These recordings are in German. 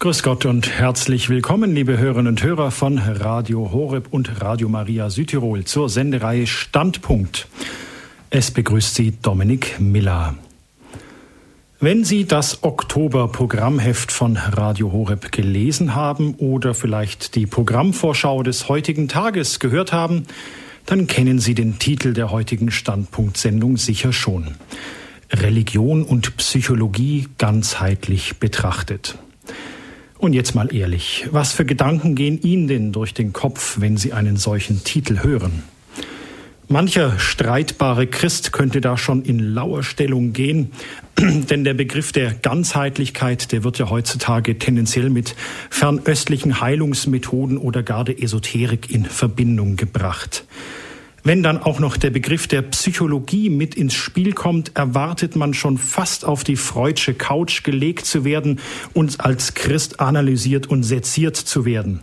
Grüß Gott und herzlich willkommen, liebe Hörerinnen und Hörer von Radio Horeb und Radio Maria Südtirol zur Sendereihe Standpunkt. Es begrüßt Sie Dominik Miller. Wenn Sie das Oktober-Programmheft von Radio Horeb gelesen haben oder vielleicht die Programmvorschau des heutigen Tages gehört haben, dann kennen Sie den Titel der heutigen Standpunktsendung sicher schon. Religion und Psychologie ganzheitlich betrachtet. Und jetzt mal ehrlich, was für Gedanken gehen Ihnen denn durch den Kopf, wenn Sie einen solchen Titel hören? Mancher streitbare Christ könnte da schon in lauer Stellung gehen, denn der Begriff der Ganzheitlichkeit, der wird ja heutzutage tendenziell mit fernöstlichen Heilungsmethoden oder gar der Esoterik in Verbindung gebracht. Wenn dann auch noch der Begriff der Psychologie mit ins Spiel kommt, erwartet man schon fast auf die freudsche Couch gelegt zu werden und als Christ analysiert und seziert zu werden.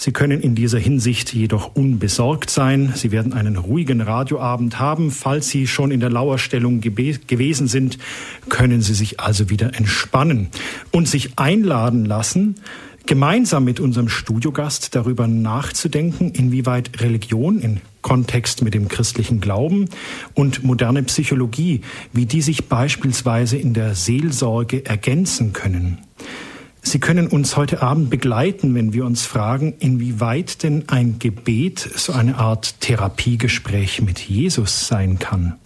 Sie können in dieser Hinsicht jedoch unbesorgt sein. Sie werden einen ruhigen Radioabend haben. Falls Sie schon in der Lauerstellung gewesen sind, können Sie sich also wieder entspannen und sich einladen lassen, gemeinsam mit unserem Studiogast darüber nachzudenken, inwieweit Religion in Kontext mit dem christlichen Glauben und moderne Psychologie, wie die sich beispielsweise in der Seelsorge ergänzen können. Sie können uns heute Abend begleiten, wenn wir uns fragen, inwieweit denn ein Gebet so eine Art Therapiegespräch mit Jesus sein kann.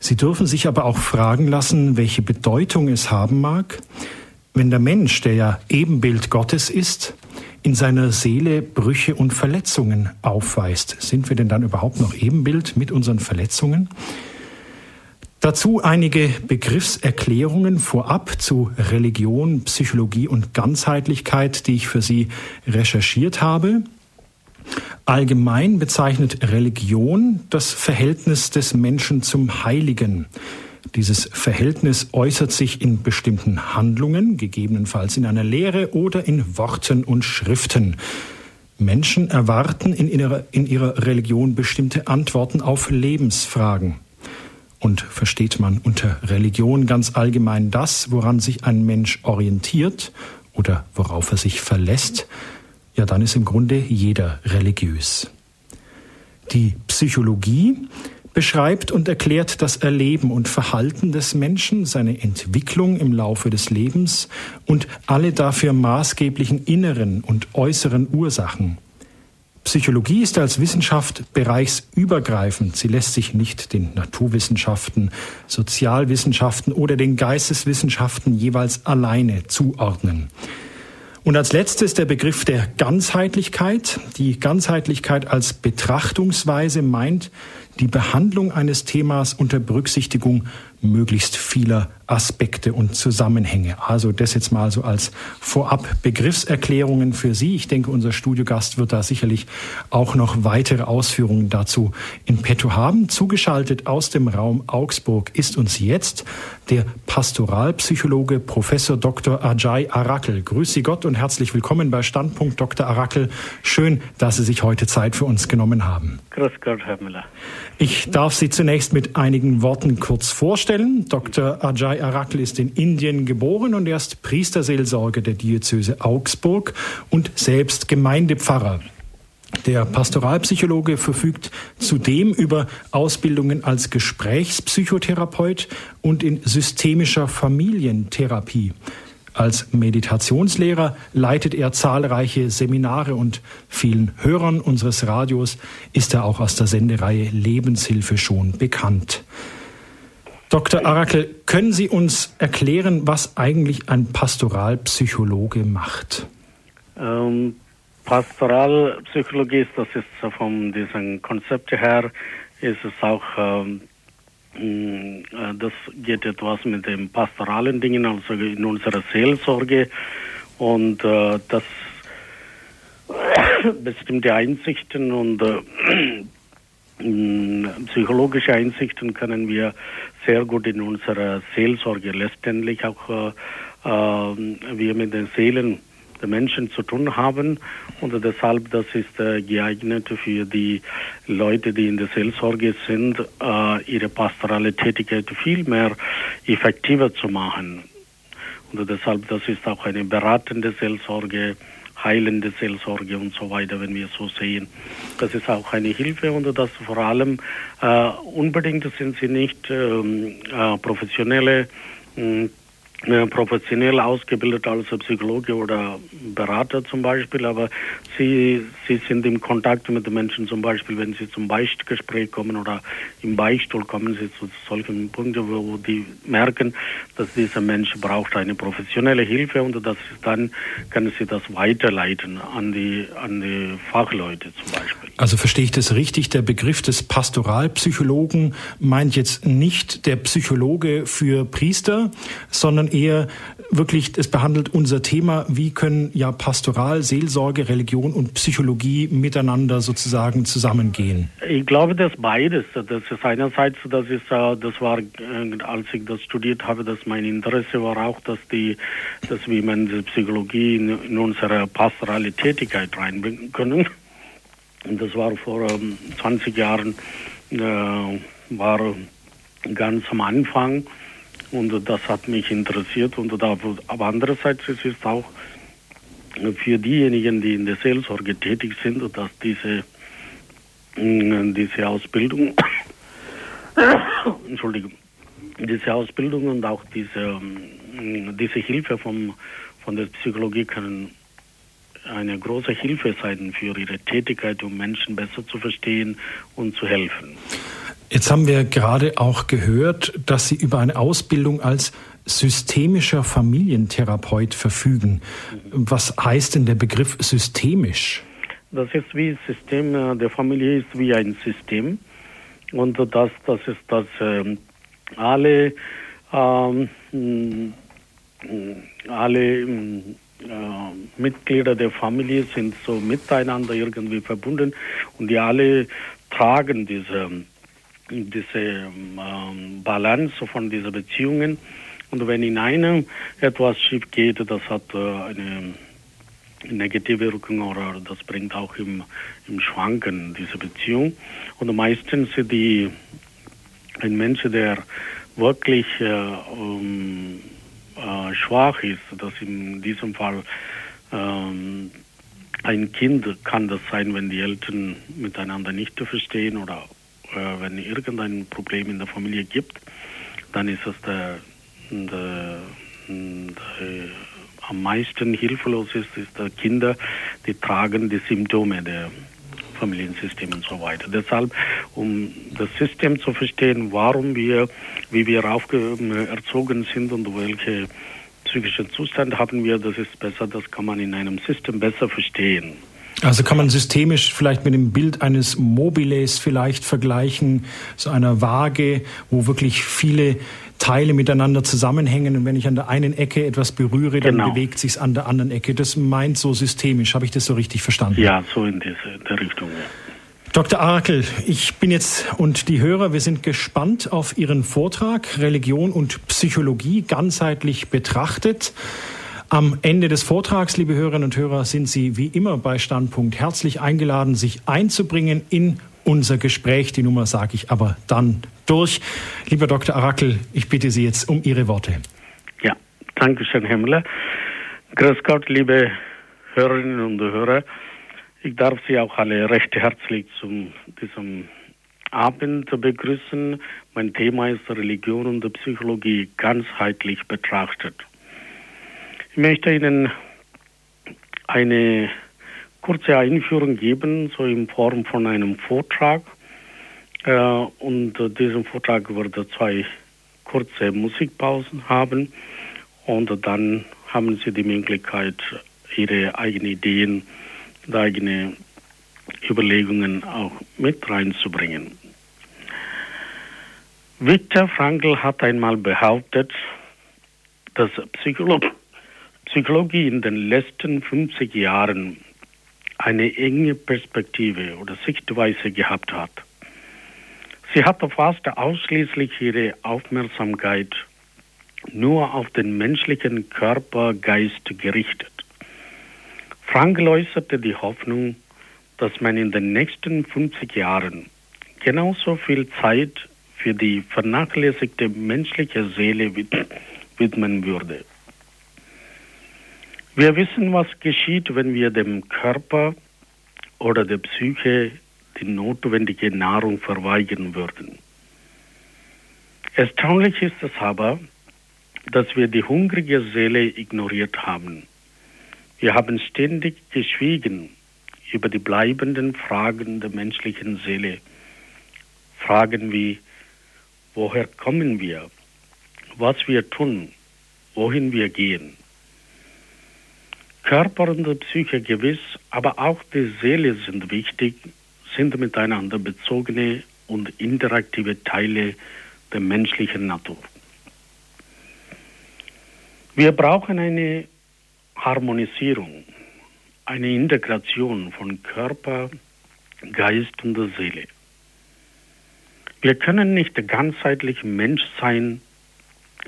Sie dürfen sich aber auch fragen lassen, welche Bedeutung es haben mag, wenn der Mensch, der ja Ebenbild Gottes ist, in seiner Seele Brüche und Verletzungen aufweist. Sind wir denn dann überhaupt noch Ebenbild mit unseren Verletzungen? Dazu einige Begriffserklärungen vorab zu Religion, Psychologie und Ganzheitlichkeit, die ich für Sie recherchiert habe. Allgemein bezeichnet Religion das Verhältnis des Menschen zum Heiligen. Dieses Verhältnis äußert sich in bestimmten Handlungen, gegebenenfalls in einer Lehre oder in Worten und Schriften. Menschen erwarten in ihrer, in ihrer Religion bestimmte Antworten auf Lebensfragen. Und versteht man unter Religion ganz allgemein das, woran sich ein Mensch orientiert oder worauf er sich verlässt, ja dann ist im Grunde jeder religiös. Die Psychologie beschreibt und erklärt das Erleben und Verhalten des Menschen, seine Entwicklung im Laufe des Lebens und alle dafür maßgeblichen inneren und äußeren Ursachen. Psychologie ist als Wissenschaft bereichsübergreifend. Sie lässt sich nicht den Naturwissenschaften, Sozialwissenschaften oder den Geisteswissenschaften jeweils alleine zuordnen. Und als letztes der Begriff der Ganzheitlichkeit. Die Ganzheitlichkeit als Betrachtungsweise meint die Behandlung eines Themas unter Berücksichtigung möglichst vieler Aspekte und Zusammenhänge. Also das jetzt mal so als vorab Begriffserklärungen für Sie. Ich denke, unser Studiogast wird da sicherlich auch noch weitere Ausführungen dazu in petto haben. Zugeschaltet aus dem Raum Augsburg ist uns jetzt der Pastoralpsychologe Professor Dr. Ajay Arakel. Grüß Sie Gott und herzlich willkommen bei Standpunkt Dr. Arakel. Schön, dass Sie sich heute Zeit für uns genommen haben. Grüß Gott, Herr Müller. Ich darf Sie zunächst mit einigen Worten kurz vorstellen. Dr. Ajay Arakl ist in Indien geboren und er ist Priesterseelsorger der Diözese Augsburg und selbst Gemeindepfarrer. Der Pastoralpsychologe verfügt zudem über Ausbildungen als Gesprächspsychotherapeut und in systemischer Familientherapie. Als Meditationslehrer leitet er zahlreiche Seminare und vielen Hörern unseres Radios ist er auch aus der Sendereihe Lebenshilfe schon bekannt. Dr. Arakel, können Sie uns erklären, was eigentlich ein Pastoralpsychologe macht? Ähm, Pastoralpsychologie ist, das ist von diesem Konzept her, ist es auch ähm, das geht etwas mit den pastoralen Dingen, also in unserer Seelsorge. Und äh, das bestimmte Einsichten und äh, mm, psychologische Einsichten können wir sehr gut in unserer Seelsorge letztendlich auch äh, äh, wir mit den Seelen der Menschen zu tun haben und deshalb das ist äh, geeignet für die Leute, die in der Seelsorge sind, äh, ihre pastorale Tätigkeit viel mehr effektiver zu machen. Und deshalb, das ist auch eine beratende Seelsorge, heilende Seelsorge und so weiter, wenn wir so sehen. Das ist auch eine Hilfe und das vor allem äh, unbedingt sind sie nicht ähm, äh, professionelle mh, professionell ausgebildet als Psychologe oder Berater zum Beispiel, aber sie, sie sind im Kontakt mit den Menschen zum Beispiel, wenn sie zum Beichtgespräch kommen oder im Beichtstuhl kommen sie zu solchen Punkten, wo die merken, dass dieser Mensch braucht eine professionelle Hilfe und das dann können sie das weiterleiten an die, an die Fachleute zum Beispiel. Also verstehe ich das richtig? Der Begriff des Pastoralpsychologen meint jetzt nicht der Psychologe für Priester, sondern eher wirklich, es behandelt unser Thema, wie können ja Pastoral, Seelsorge, Religion und Psychologie miteinander sozusagen zusammengehen? Ich glaube, dass beides. Das ist einerseits, das ist, äh, das war, äh, als ich das studiert habe, dass mein Interesse war auch, dass die, dass wir die Psychologie in, unsere pastorale Tätigkeit reinbringen können. Und das war vor ähm, 20 Jahren, äh, war ganz am Anfang. Und das hat mich interessiert. Und da, aber andererseits ist es auch für diejenigen, die in der Seelsorge tätig sind, dass diese, mm, diese Ausbildung, Entschuldigung, diese Ausbildung und auch diese, mm, diese Hilfe vom, von der Psychologie können eine große Hilfe sein für ihre Tätigkeit, um Menschen besser zu verstehen und zu helfen. Jetzt haben wir gerade auch gehört, dass Sie über eine Ausbildung als systemischer Familientherapeut verfügen. Was heißt denn der Begriff systemisch? Das ist wie System, äh, der Familie ist wie ein System. Und das, das ist, dass ähm, alle, ähm, alle ähm, äh, Mitglieder der Familie sind so miteinander irgendwie verbunden und die alle tragen diese diese ähm, Balance von diesen Beziehungen. Und wenn in einem etwas schief geht, das hat äh, eine negative Wirkung oder das bringt auch im, im Schwanken diese Beziehung. Und meistens die, ein Mensch, der wirklich äh, um, äh, schwach ist, das in diesem Fall ähm, ein Kind kann das sein, wenn die Eltern miteinander nicht verstehen oder äh, wenn irgendein Problem in der Familie gibt, dann ist es der, der, der am meisten hilflos ist, ist der Kinder, die tragen die Symptome der Familiensystem und so weiter. Deshalb, um das System zu verstehen, warum wir, wie wir erzogen sind und welche psychischen Zustand haben wir, das ist besser, das kann man in einem System besser verstehen. Also kann man systemisch vielleicht mit dem Bild eines Mobiles vielleicht vergleichen, so einer Waage, wo wirklich viele Teile miteinander zusammenhängen und wenn ich an der einen Ecke etwas berühre, dann genau. bewegt sich an der anderen Ecke. Das meint so systemisch. Habe ich das so richtig verstanden? Ja, so in diese der Richtung. Ja. Dr. Arakel, ich bin jetzt und die Hörer, wir sind gespannt auf Ihren Vortrag Religion und Psychologie ganzheitlich betrachtet. Am Ende des Vortrags, liebe Hörerinnen und Hörer, sind Sie wie immer bei Standpunkt herzlich eingeladen, sich einzubringen in unser Gespräch. Die Nummer sage ich aber dann durch. Lieber Dr. Arakel, ich bitte Sie jetzt um Ihre Worte. Ja, danke schön, Herr Müller. Grüß Gott, liebe Hörerinnen und Hörer. Ich darf Sie auch alle recht herzlich zu diesem Abend begrüßen. Mein Thema ist Religion und Psychologie ganzheitlich betrachtet. Ich möchte Ihnen eine kurze Einführung geben, so in Form von einem Vortrag. Äh, und diesen Vortrag wird zwei kurze Musikpausen haben und dann haben Sie die Möglichkeit, Ihre eigenen Ideen, eigene Überlegungen auch mit reinzubringen. Viktor Frankl hat einmal behauptet, dass Psychologie Psychologie in den letzten 50 Jahren eine enge Perspektive oder Sichtweise gehabt hat. Sie hatte fast ausschließlich ihre Aufmerksamkeit nur auf den menschlichen Körper-Geist gerichtet. Frank äußerte die Hoffnung, dass man in den nächsten 50 Jahren genauso viel Zeit für die vernachlässigte menschliche Seele widmen würde. Wir wissen, was geschieht, wenn wir dem Körper oder der Psyche die notwendige Nahrung verweigern würden. Erstaunlich ist es aber, dass wir die hungrige Seele ignoriert haben. Wir haben ständig geschwiegen über die bleibenden Fragen der menschlichen Seele. Fragen wie, woher kommen wir, was wir tun, wohin wir gehen. Körper und Psyche gewiss, aber auch die Seele sind wichtig, sind miteinander bezogene und interaktive Teile der menschlichen Natur. Wir brauchen eine Harmonisierung, eine Integration von Körper, Geist und Seele. Wir können nicht ganzheitlich Mensch sein,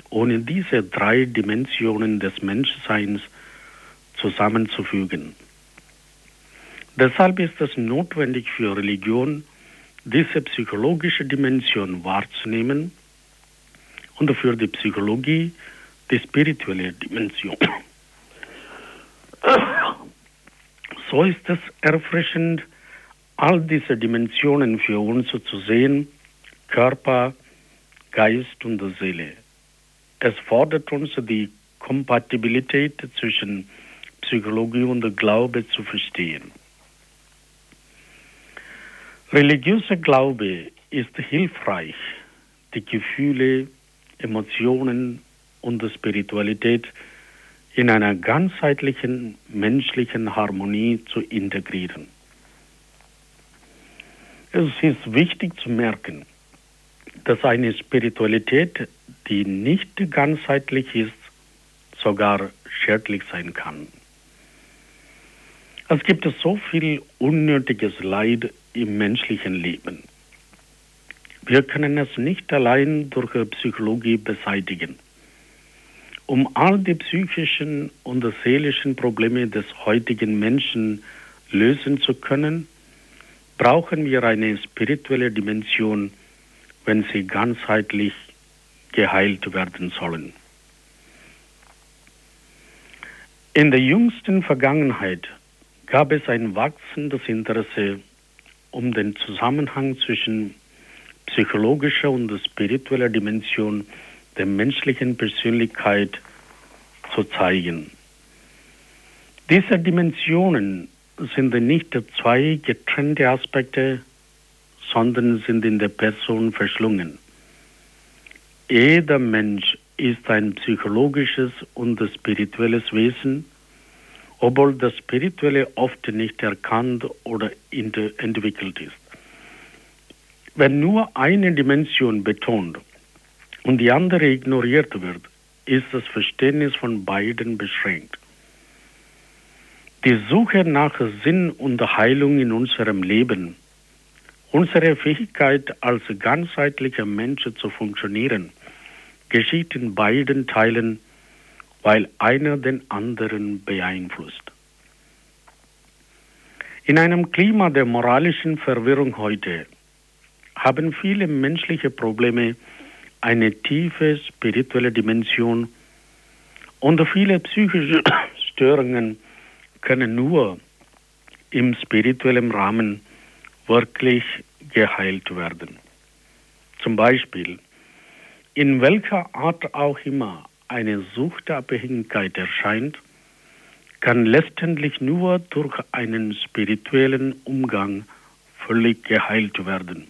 ohne diese drei Dimensionen des Menschseins zusammenzufügen. Deshalb ist es notwendig für Religion, diese psychologische Dimension wahrzunehmen und für die Psychologie die spirituelle Dimension. So ist es erfrischend, all diese Dimensionen für uns zu sehen, Körper, Geist und Seele. Es fordert uns die Kompatibilität zwischen Psychologie und Glaube zu verstehen. Religiöser Glaube ist hilfreich, die Gefühle, Emotionen und Spiritualität in einer ganzheitlichen menschlichen Harmonie zu integrieren. Es ist wichtig zu merken, dass eine Spiritualität, die nicht ganzheitlich ist, sogar schädlich sein kann. Es gibt so viel unnötiges Leid im menschlichen Leben. Wir können es nicht allein durch Psychologie beseitigen. Um all die psychischen und seelischen Probleme des heutigen Menschen lösen zu können, brauchen wir eine spirituelle Dimension, wenn sie ganzheitlich geheilt werden sollen. In der jüngsten Vergangenheit gab es ein wachsendes Interesse um den Zusammenhang zwischen psychologischer und spiritueller Dimension der menschlichen Persönlichkeit zu zeigen. Diese Dimensionen sind nicht zwei getrennte Aspekte, sondern sind in der Person verschlungen. Jeder Mensch ist ein psychologisches und spirituelles Wesen, obwohl das Spirituelle oft nicht erkannt oder entwickelt ist. Wenn nur eine Dimension betont und die andere ignoriert wird, ist das Verständnis von beiden beschränkt. Die Suche nach Sinn und Heilung in unserem Leben, unsere Fähigkeit als ganzheitlicher Mensch zu funktionieren, geschieht in beiden Teilen, weil einer den anderen beeinflusst. In einem Klima der moralischen Verwirrung heute haben viele menschliche Probleme eine tiefe spirituelle Dimension und viele psychische Störungen können nur im spirituellen Rahmen wirklich geheilt werden. Zum Beispiel, in welcher Art auch immer eine Suchtabhängigkeit erscheint, kann letztendlich nur durch einen spirituellen Umgang völlig geheilt werden.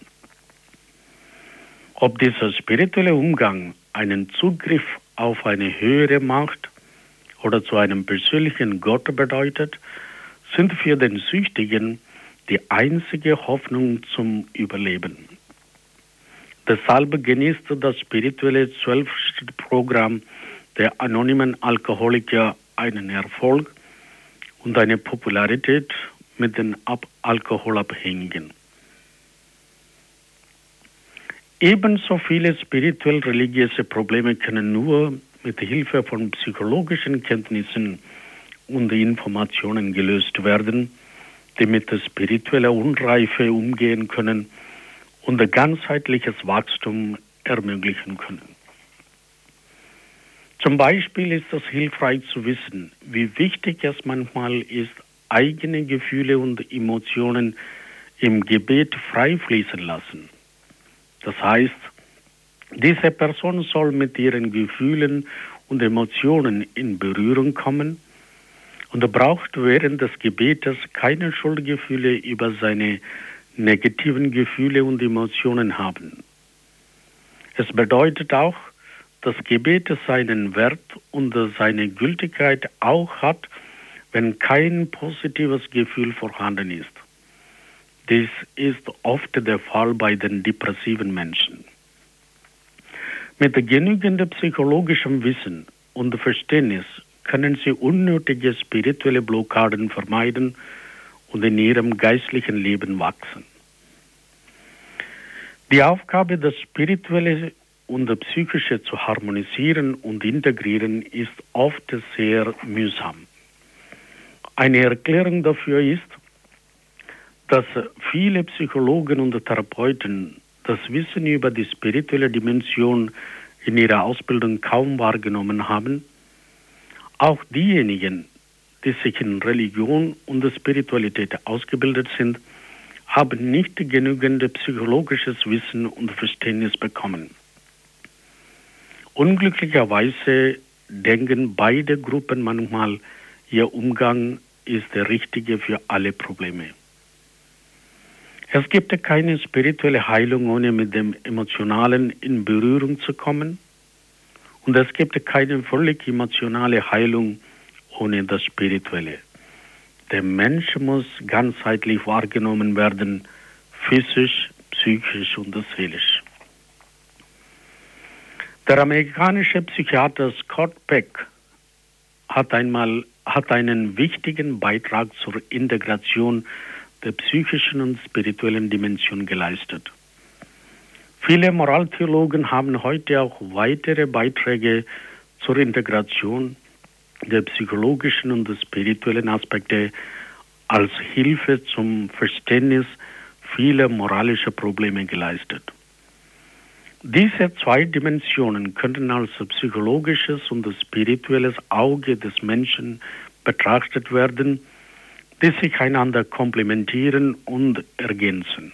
Ob dieser spirituelle Umgang einen Zugriff auf eine höhere Macht oder zu einem persönlichen Gott bedeutet, sind für den Süchtigen die einzige Hoffnung zum Überleben. Deshalb genießt das spirituelle Zwölf-Programm der anonymen Alkoholiker einen Erfolg und eine Popularität mit den Ab Alkoholabhängigen. Ebenso viele spirituell-religiöse Probleme können nur mit Hilfe von psychologischen Kenntnissen und Informationen gelöst werden, die mit spiritueller Unreife umgehen können und ein ganzheitliches Wachstum ermöglichen können. Zum Beispiel ist es hilfreich zu wissen, wie wichtig es manchmal ist, eigene Gefühle und Emotionen im Gebet frei fließen lassen. Das heißt, diese Person soll mit ihren Gefühlen und Emotionen in Berührung kommen und braucht während des Gebetes keine Schuldgefühle über seine negativen Gefühle und Emotionen haben. Es bedeutet auch, dass Gebet seinen Wert und seine Gültigkeit auch hat, wenn kein positives Gefühl vorhanden ist. Dies ist oft der Fall bei den depressiven Menschen. Mit genügend psychologischem Wissen und Verständnis können sie unnötige spirituelle Blockaden vermeiden und in ihrem geistlichen Leben wachsen. Die Aufgabe, das Spirituelle das Psychische zu harmonisieren und integrieren, ist oft sehr mühsam. Eine Erklärung dafür ist, dass viele Psychologen und Therapeuten das Wissen über die spirituelle Dimension in ihrer Ausbildung kaum wahrgenommen haben. Auch diejenigen, die sich in Religion und Spiritualität ausgebildet sind, haben nicht genügend psychologisches Wissen und Verständnis bekommen. Unglücklicherweise denken beide Gruppen manchmal, ihr Umgang ist der richtige für alle Probleme. Es gibt keine spirituelle Heilung, ohne mit dem Emotionalen in Berührung zu kommen. Und es gibt keine völlig emotionale Heilung ohne das Spirituelle. Der Mensch muss ganzheitlich wahrgenommen werden, physisch, psychisch und seelisch. Der amerikanische Psychiater Scott Peck hat einmal hat einen wichtigen Beitrag zur Integration der psychischen und spirituellen Dimension geleistet. Viele Moraltheologen haben heute auch weitere Beiträge zur Integration der psychologischen und der spirituellen Aspekte als Hilfe zum Verständnis vieler moralischer Probleme geleistet. Diese zwei Dimensionen könnten als psychologisches und spirituelles Auge des Menschen betrachtet werden, die sich einander komplementieren und ergänzen.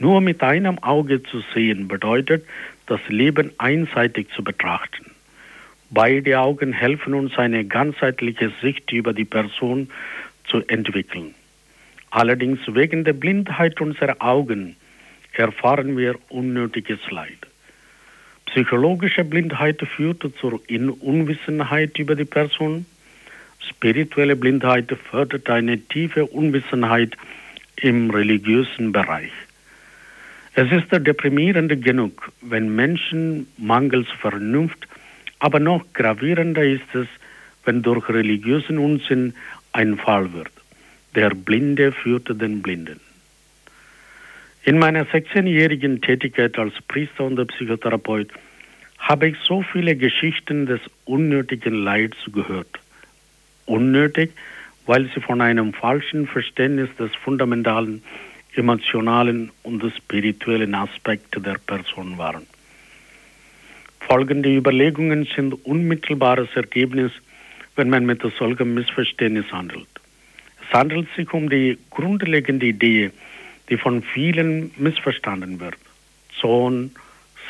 Nur mit einem Auge zu sehen bedeutet, das Leben einseitig zu betrachten. Beide Augen helfen uns, eine ganzheitliche Sicht über die Person zu entwickeln. Allerdings wegen der Blindheit unserer Augen erfahren wir unnötiges Leid. Psychologische Blindheit führt zur Unwissenheit über die Person. Spirituelle Blindheit fördert eine tiefe Unwissenheit im religiösen Bereich. Es ist deprimierend genug, wenn Menschen mangels Vernunft aber noch gravierender ist es, wenn durch religiösen Unsinn ein Fall wird. Der Blinde führte den Blinden. In meiner 16-jährigen Tätigkeit als Priester und Psychotherapeut habe ich so viele Geschichten des unnötigen Leids gehört. Unnötig, weil sie von einem falschen Verständnis des fundamentalen, emotionalen und spirituellen Aspekts der Person waren. Folgende Überlegungen sind unmittelbares Ergebnis, wenn man mit solchem Missverständnis handelt. Es handelt sich um die grundlegende Idee, die von vielen missverstanden wird. Zorn,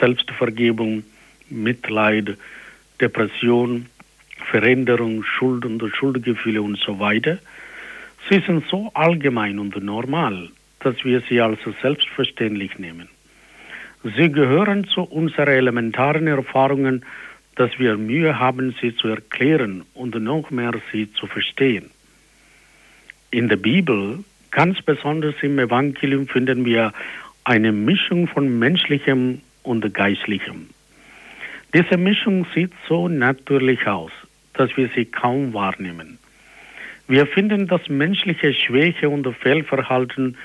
Selbstvergebung, Mitleid, Depression, Veränderung, Schuld und Schuldgefühle und so weiter. Sie sind so allgemein und normal, dass wir sie als selbstverständlich nehmen. Sie gehören zu unseren elementaren Erfahrungen, dass wir Mühe haben, sie zu erklären und noch mehr sie zu verstehen. In der Bibel, ganz besonders im Evangelium, finden wir eine Mischung von menschlichem und geistlichem. Diese Mischung sieht so natürlich aus, dass wir sie kaum wahrnehmen. Wir finden, dass menschliche Schwäche und Fehlverhalten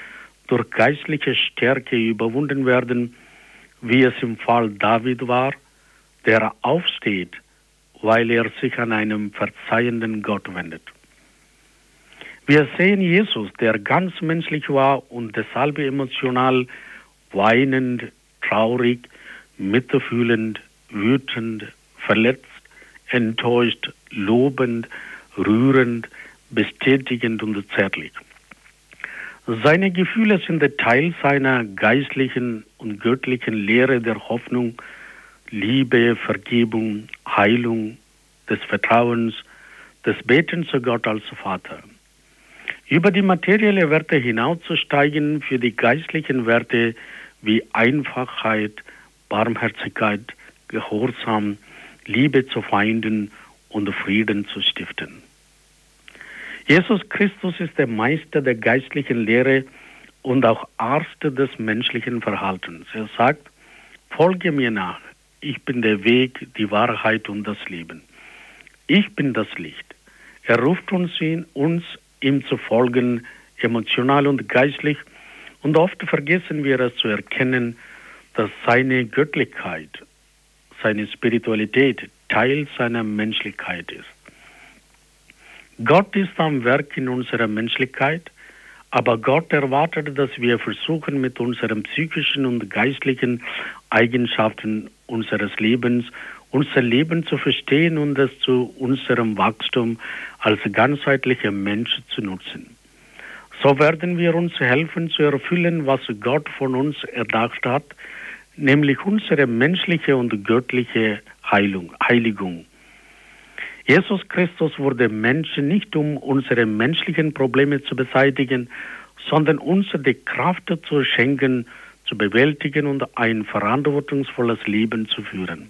durch geistliche Stärke überwunden werden, wie es im Fall David war, der aufsteht, weil er sich an einen verzeihenden Gott wendet. Wir sehen Jesus, der ganz menschlich war und deshalb emotional, weinend, traurig, mitfühlend, wütend, verletzt, enttäuscht, lobend, rührend, bestätigend und zärtlich. Seine Gefühle sind Teil seiner geistlichen und göttlichen Lehre der Hoffnung, Liebe, Vergebung, Heilung, des Vertrauens, des Betens zu Gott als Vater. Über die materielle Werte hinauszusteigen für die geistlichen Werte wie Einfachheit, Barmherzigkeit, Gehorsam, Liebe zu Feinden und Frieden zu stiften. Jesus Christus ist der Meister der geistlichen Lehre und auch Arzt des menschlichen Verhaltens. Er sagt, folge mir nach, ich bin der Weg, die Wahrheit und das Leben. Ich bin das Licht. Er ruft uns ihn, uns ihm zu folgen, emotional und geistlich, und oft vergessen wir es zu erkennen, dass seine Göttlichkeit, seine Spiritualität Teil seiner Menschlichkeit ist. Gott ist am Werk in unserer Menschlichkeit, aber Gott erwartet, dass wir versuchen, mit unseren psychischen und geistlichen Eigenschaften unseres Lebens unser Leben zu verstehen und es zu unserem Wachstum als ganzheitlicher Mensch zu nutzen. So werden wir uns helfen zu erfüllen, was Gott von uns erdacht hat, nämlich unsere menschliche und göttliche Heilung, Heiligung. Jesus Christus wurde Mensch nicht, um unsere menschlichen Probleme zu beseitigen, sondern uns die Kraft zu schenken, zu bewältigen und ein verantwortungsvolles Leben zu führen.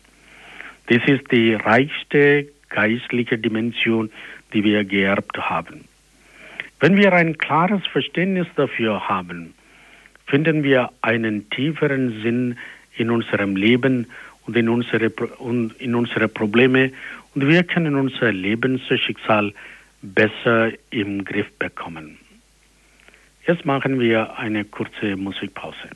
Das ist die reichste geistliche Dimension, die wir geerbt haben. Wenn wir ein klares Verständnis dafür haben, finden wir einen tieferen Sinn in unserem Leben und in unsere, und in unsere Probleme und wir können unser Lebensschicksal besser im Griff bekommen. Jetzt machen wir eine kurze Musikpause.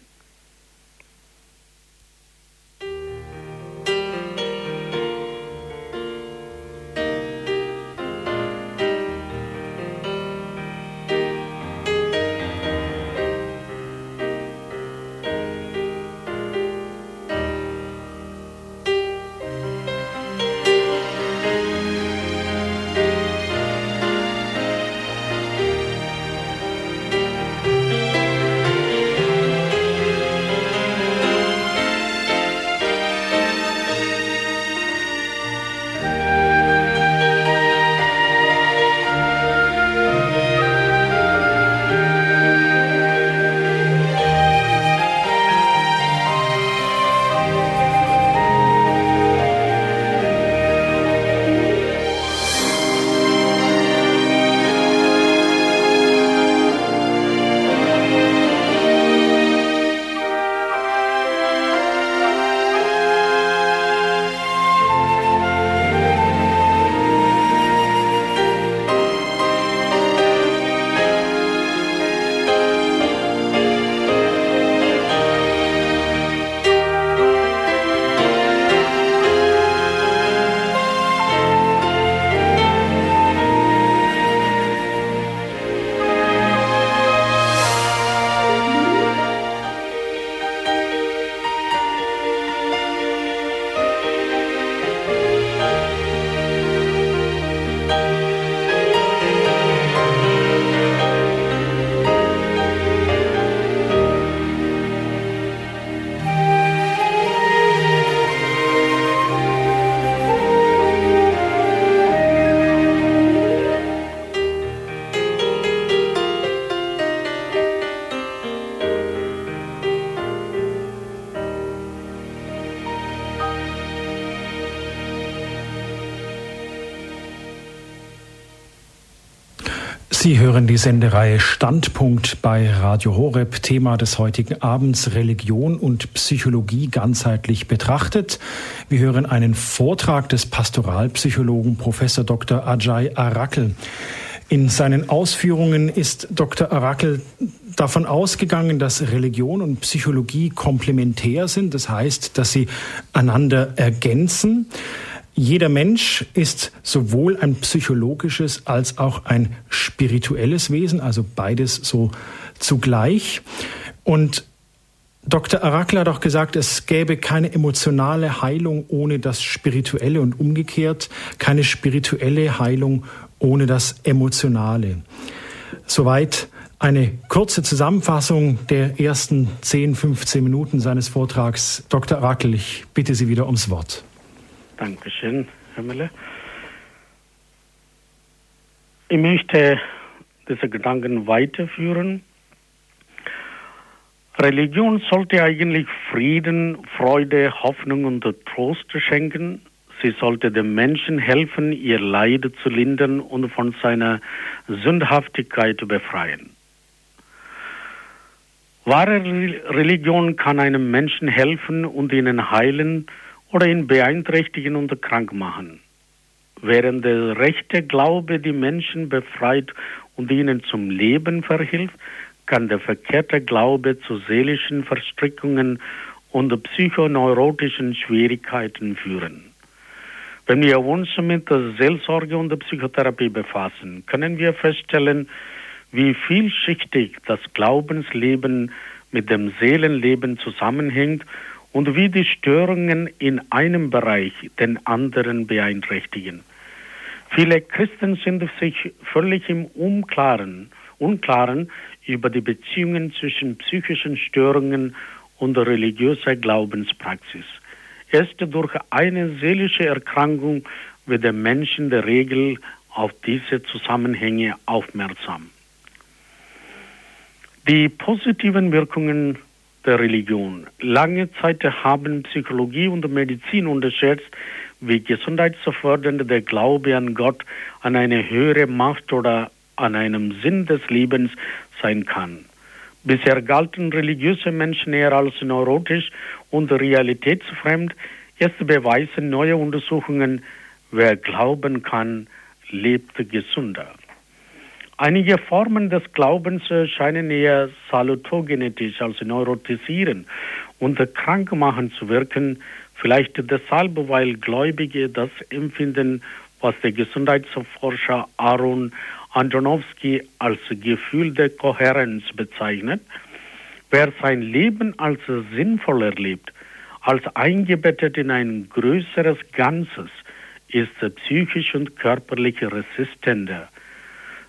Hören die Sendereihe Standpunkt bei Radio Horeb. Thema des heutigen Abends Religion und Psychologie ganzheitlich betrachtet. Wir hören einen Vortrag des Pastoralpsychologen Professor Dr. Ajay Arakel. In seinen Ausführungen ist Dr. Arakel davon ausgegangen, dass Religion und Psychologie komplementär sind. Das heißt, dass sie einander ergänzen. Jeder Mensch ist sowohl ein psychologisches als auch ein spirituelles Wesen, also beides so zugleich. Und Dr. Arakler hat auch gesagt, es gäbe keine emotionale Heilung ohne das Spirituelle und umgekehrt keine spirituelle Heilung ohne das Emotionale. Soweit eine kurze Zusammenfassung der ersten 10, 15 Minuten seines Vortrags. Dr. Arakl, ich bitte Sie wieder ums Wort. Dankeschön, Herr Müller. Ich möchte diese Gedanken weiterführen Religion sollte eigentlich Frieden, Freude, Hoffnung und Trost schenken. Sie sollte den Menschen helfen, ihr Leid zu lindern und von seiner Sündhaftigkeit befreien. Wahre Religion kann einem Menschen helfen und ihn heilen oder ihn beeinträchtigen und krank machen. Während der rechte Glaube die Menschen befreit und ihnen zum Leben verhilft, kann der verkehrte Glaube zu seelischen Verstrickungen und psychoneurotischen Schwierigkeiten führen. Wenn wir uns mit der Seelsorge und der Psychotherapie befassen, können wir feststellen, wie vielschichtig das Glaubensleben mit dem Seelenleben zusammenhängt und wie die Störungen in einem Bereich den anderen beeinträchtigen. Viele Christen sind sich völlig im Unklaren, Unklaren über die Beziehungen zwischen psychischen Störungen und religiöser Glaubenspraxis. Erst durch eine seelische Erkrankung wird der Mensch in der Regel auf diese Zusammenhänge aufmerksam. Die positiven Wirkungen der Religion. Lange Zeit haben Psychologie und Medizin unterschätzt, wie gesundheitsfördernd der Glaube an Gott, an eine höhere Macht oder an einem Sinn des Lebens sein kann. Bisher galten religiöse Menschen eher als neurotisch und realitätsfremd. Jetzt beweisen neue Untersuchungen, wer glauben kann, lebt gesünder. Einige Formen des Glaubens scheinen eher salutogenetisch als neurotisierend und krankmachend zu wirken, vielleicht deshalb, weil Gläubige das empfinden, was der Gesundheitsforscher Aaron Antonowski als Gefühl der Kohärenz bezeichnet. Wer sein Leben als sinnvoll erlebt, als eingebettet in ein größeres Ganzes, ist psychisch und körperlich resistenter.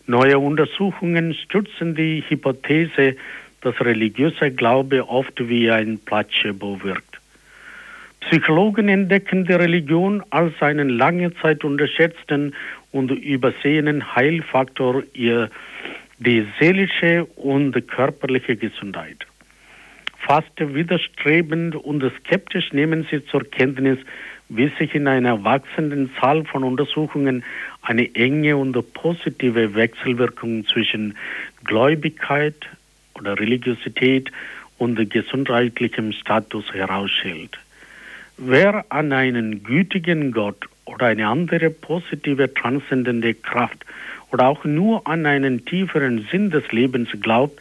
Neue Untersuchungen stützen die Hypothese, dass religiöser Glaube oft wie ein Placebo wirkt. Psychologen entdecken die Religion als einen lange Zeit unterschätzten und übersehenen Heilfaktor ihr die seelische und körperliche Gesundheit. Fast widerstrebend und skeptisch nehmen sie zur Kenntnis, wie sich in einer wachsenden Zahl von Untersuchungen eine enge und positive Wechselwirkung zwischen Gläubigkeit oder Religiosität und gesundheitlichem Status herausstellt. Wer an einen gütigen Gott oder eine andere positive, transzendente Kraft oder auch nur an einen tieferen Sinn des Lebens glaubt,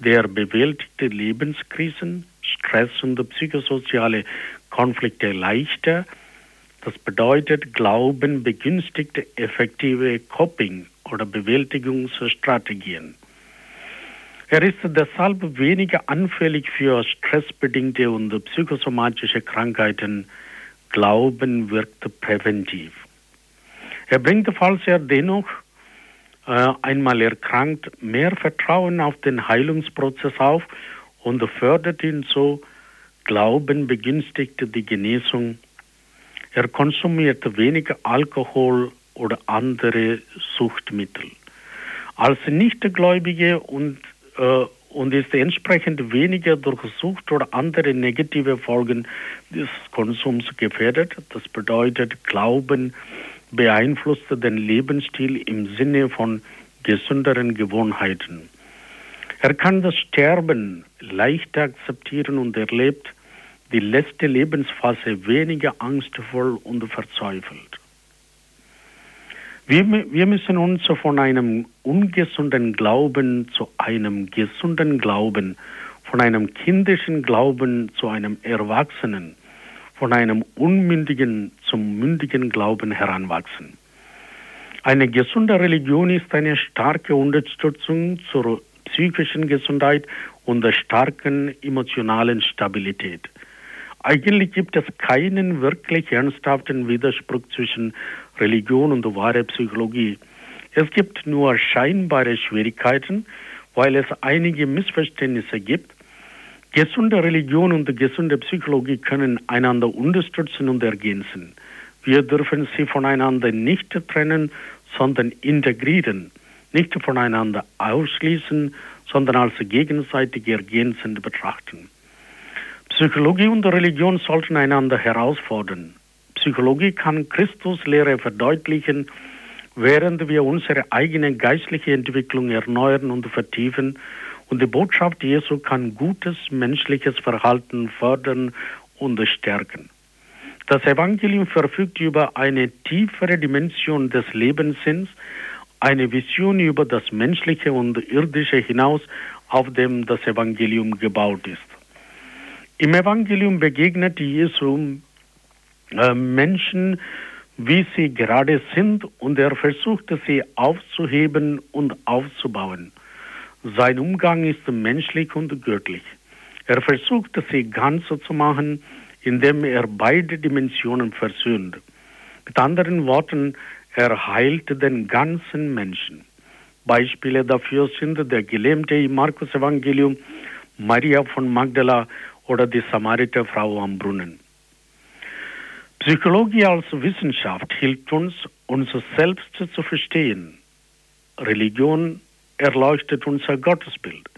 der bewältigte Lebenskrisen, Stress und psychosoziale Konflikte leichter. Das bedeutet, Glauben begünstigt effektive Coping- oder Bewältigungsstrategien. Er ist deshalb weniger anfällig für stressbedingte und psychosomatische Krankheiten, Glauben wirkt präventiv. Er bringt, falls er dennoch äh, einmal erkrankt, mehr Vertrauen auf den Heilungsprozess auf und fördert ihn so. Glauben begünstigt die Genesung. Er konsumiert weniger Alkohol oder andere Suchtmittel. Als Nichtgläubige und äh, und ist entsprechend weniger durch Sucht oder andere negative Folgen des Konsums gefährdet. Das bedeutet, Glauben beeinflusst den Lebensstil im Sinne von gesünderen Gewohnheiten. Er kann das Sterben leichter akzeptieren und erlebt die letzte Lebensphase weniger angstvoll und verzweifelt. Wir, wir müssen uns von einem ungesunden Glauben zu einem gesunden Glauben, von einem kindischen Glauben zu einem Erwachsenen, von einem unmündigen zum mündigen Glauben heranwachsen. Eine gesunde Religion ist eine starke Unterstützung zur psychischen Gesundheit und der starken emotionalen Stabilität. Eigentlich gibt es keinen wirklich ernsthaften Widerspruch zwischen Religion und wahrer Psychologie. Es gibt nur scheinbare Schwierigkeiten, weil es einige Missverständnisse gibt. Gesunde Religion und gesunde Psychologie können einander unterstützen und ergänzen. Wir dürfen sie voneinander nicht trennen, sondern integrieren, nicht voneinander ausschließen, sondern als gegenseitig ergänzend betrachten. Psychologie und Religion sollten einander herausfordern. Psychologie kann Christus Lehre verdeutlichen, während wir unsere eigene geistliche Entwicklung erneuern und vertiefen. Und die Botschaft Jesu kann gutes menschliches Verhalten fördern und stärken. Das Evangelium verfügt über eine tiefere Dimension des Lebenssinns, eine Vision über das Menschliche und Irdische hinaus, auf dem das Evangelium gebaut ist. Im Evangelium begegnet Jesu äh, Menschen, wie sie gerade sind, und er versuchte sie aufzuheben und aufzubauen. Sein Umgang ist menschlich und göttlich. Er versuchte sie ganz zu machen, indem er beide Dimensionen versöhnt. Mit anderen Worten, er heilte den ganzen Menschen. Beispiele dafür sind der Gelähmte im Markus Evangelium, Maria von Magdala oder die Samariterfrau am Brunnen. Psychologie als Wissenschaft hilft uns, uns selbst zu verstehen. Religion erleuchtet unser Gottesbild.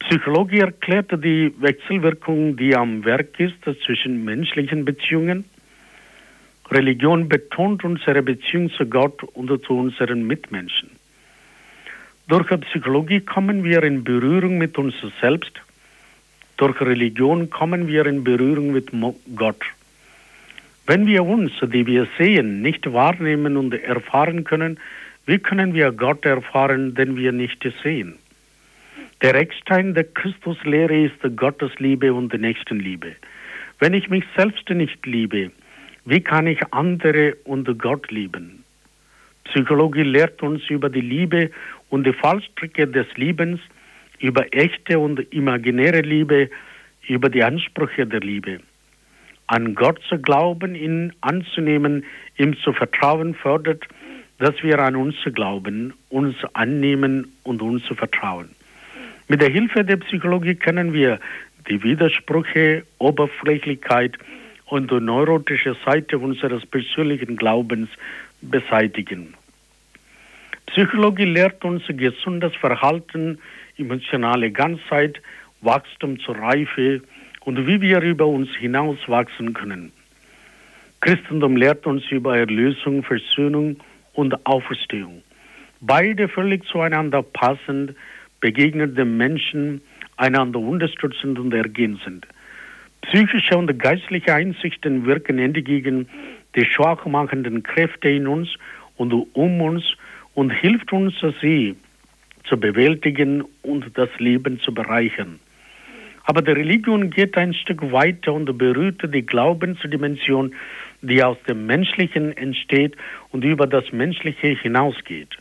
Psychologie erklärt die Wechselwirkung, die am Werk ist zwischen menschlichen Beziehungen. Religion betont unsere Beziehung zu Gott und zu unseren Mitmenschen. Durch Psychologie kommen wir in Berührung mit uns selbst durch Religion kommen wir in Berührung mit Gott. Wenn wir uns, die wir sehen, nicht wahrnehmen und erfahren können, wie können wir Gott erfahren, den wir nicht sehen? Der Eckstein der Christuslehre ist Gottes Liebe und Nächstenliebe. Wenn ich mich selbst nicht liebe, wie kann ich andere und Gott lieben? Psychologie lehrt uns über die Liebe und die Fallstricke des Liebens, über echte und imaginäre Liebe, über die Ansprüche der Liebe. An Gott zu glauben, ihn anzunehmen, ihm zu vertrauen, fördert, dass wir an uns glauben, uns annehmen und uns vertrauen. Mit der Hilfe der Psychologie können wir die Widersprüche, Oberflächlichkeit und die neurotische Seite unseres persönlichen Glaubens beseitigen. Psychologie lehrt uns gesundes Verhalten emotionale Ganzheit, Wachstum zur Reife und wie wir über uns hinaus wachsen können. Christentum lehrt uns über Erlösung, Versöhnung und Auferstehung. Beide völlig zueinander passend, begegnende Menschen, einander unterstützend und ergänzend. Psychische und geistliche Einsichten wirken entgegen die schwachmachenden Kräfte in uns und um uns und hilft uns, sie zu bewältigen und das Leben zu bereichern. Aber die Religion geht ein Stück weiter und berührt die Glaubensdimension, die aus dem Menschlichen entsteht und über das Menschliche hinausgeht.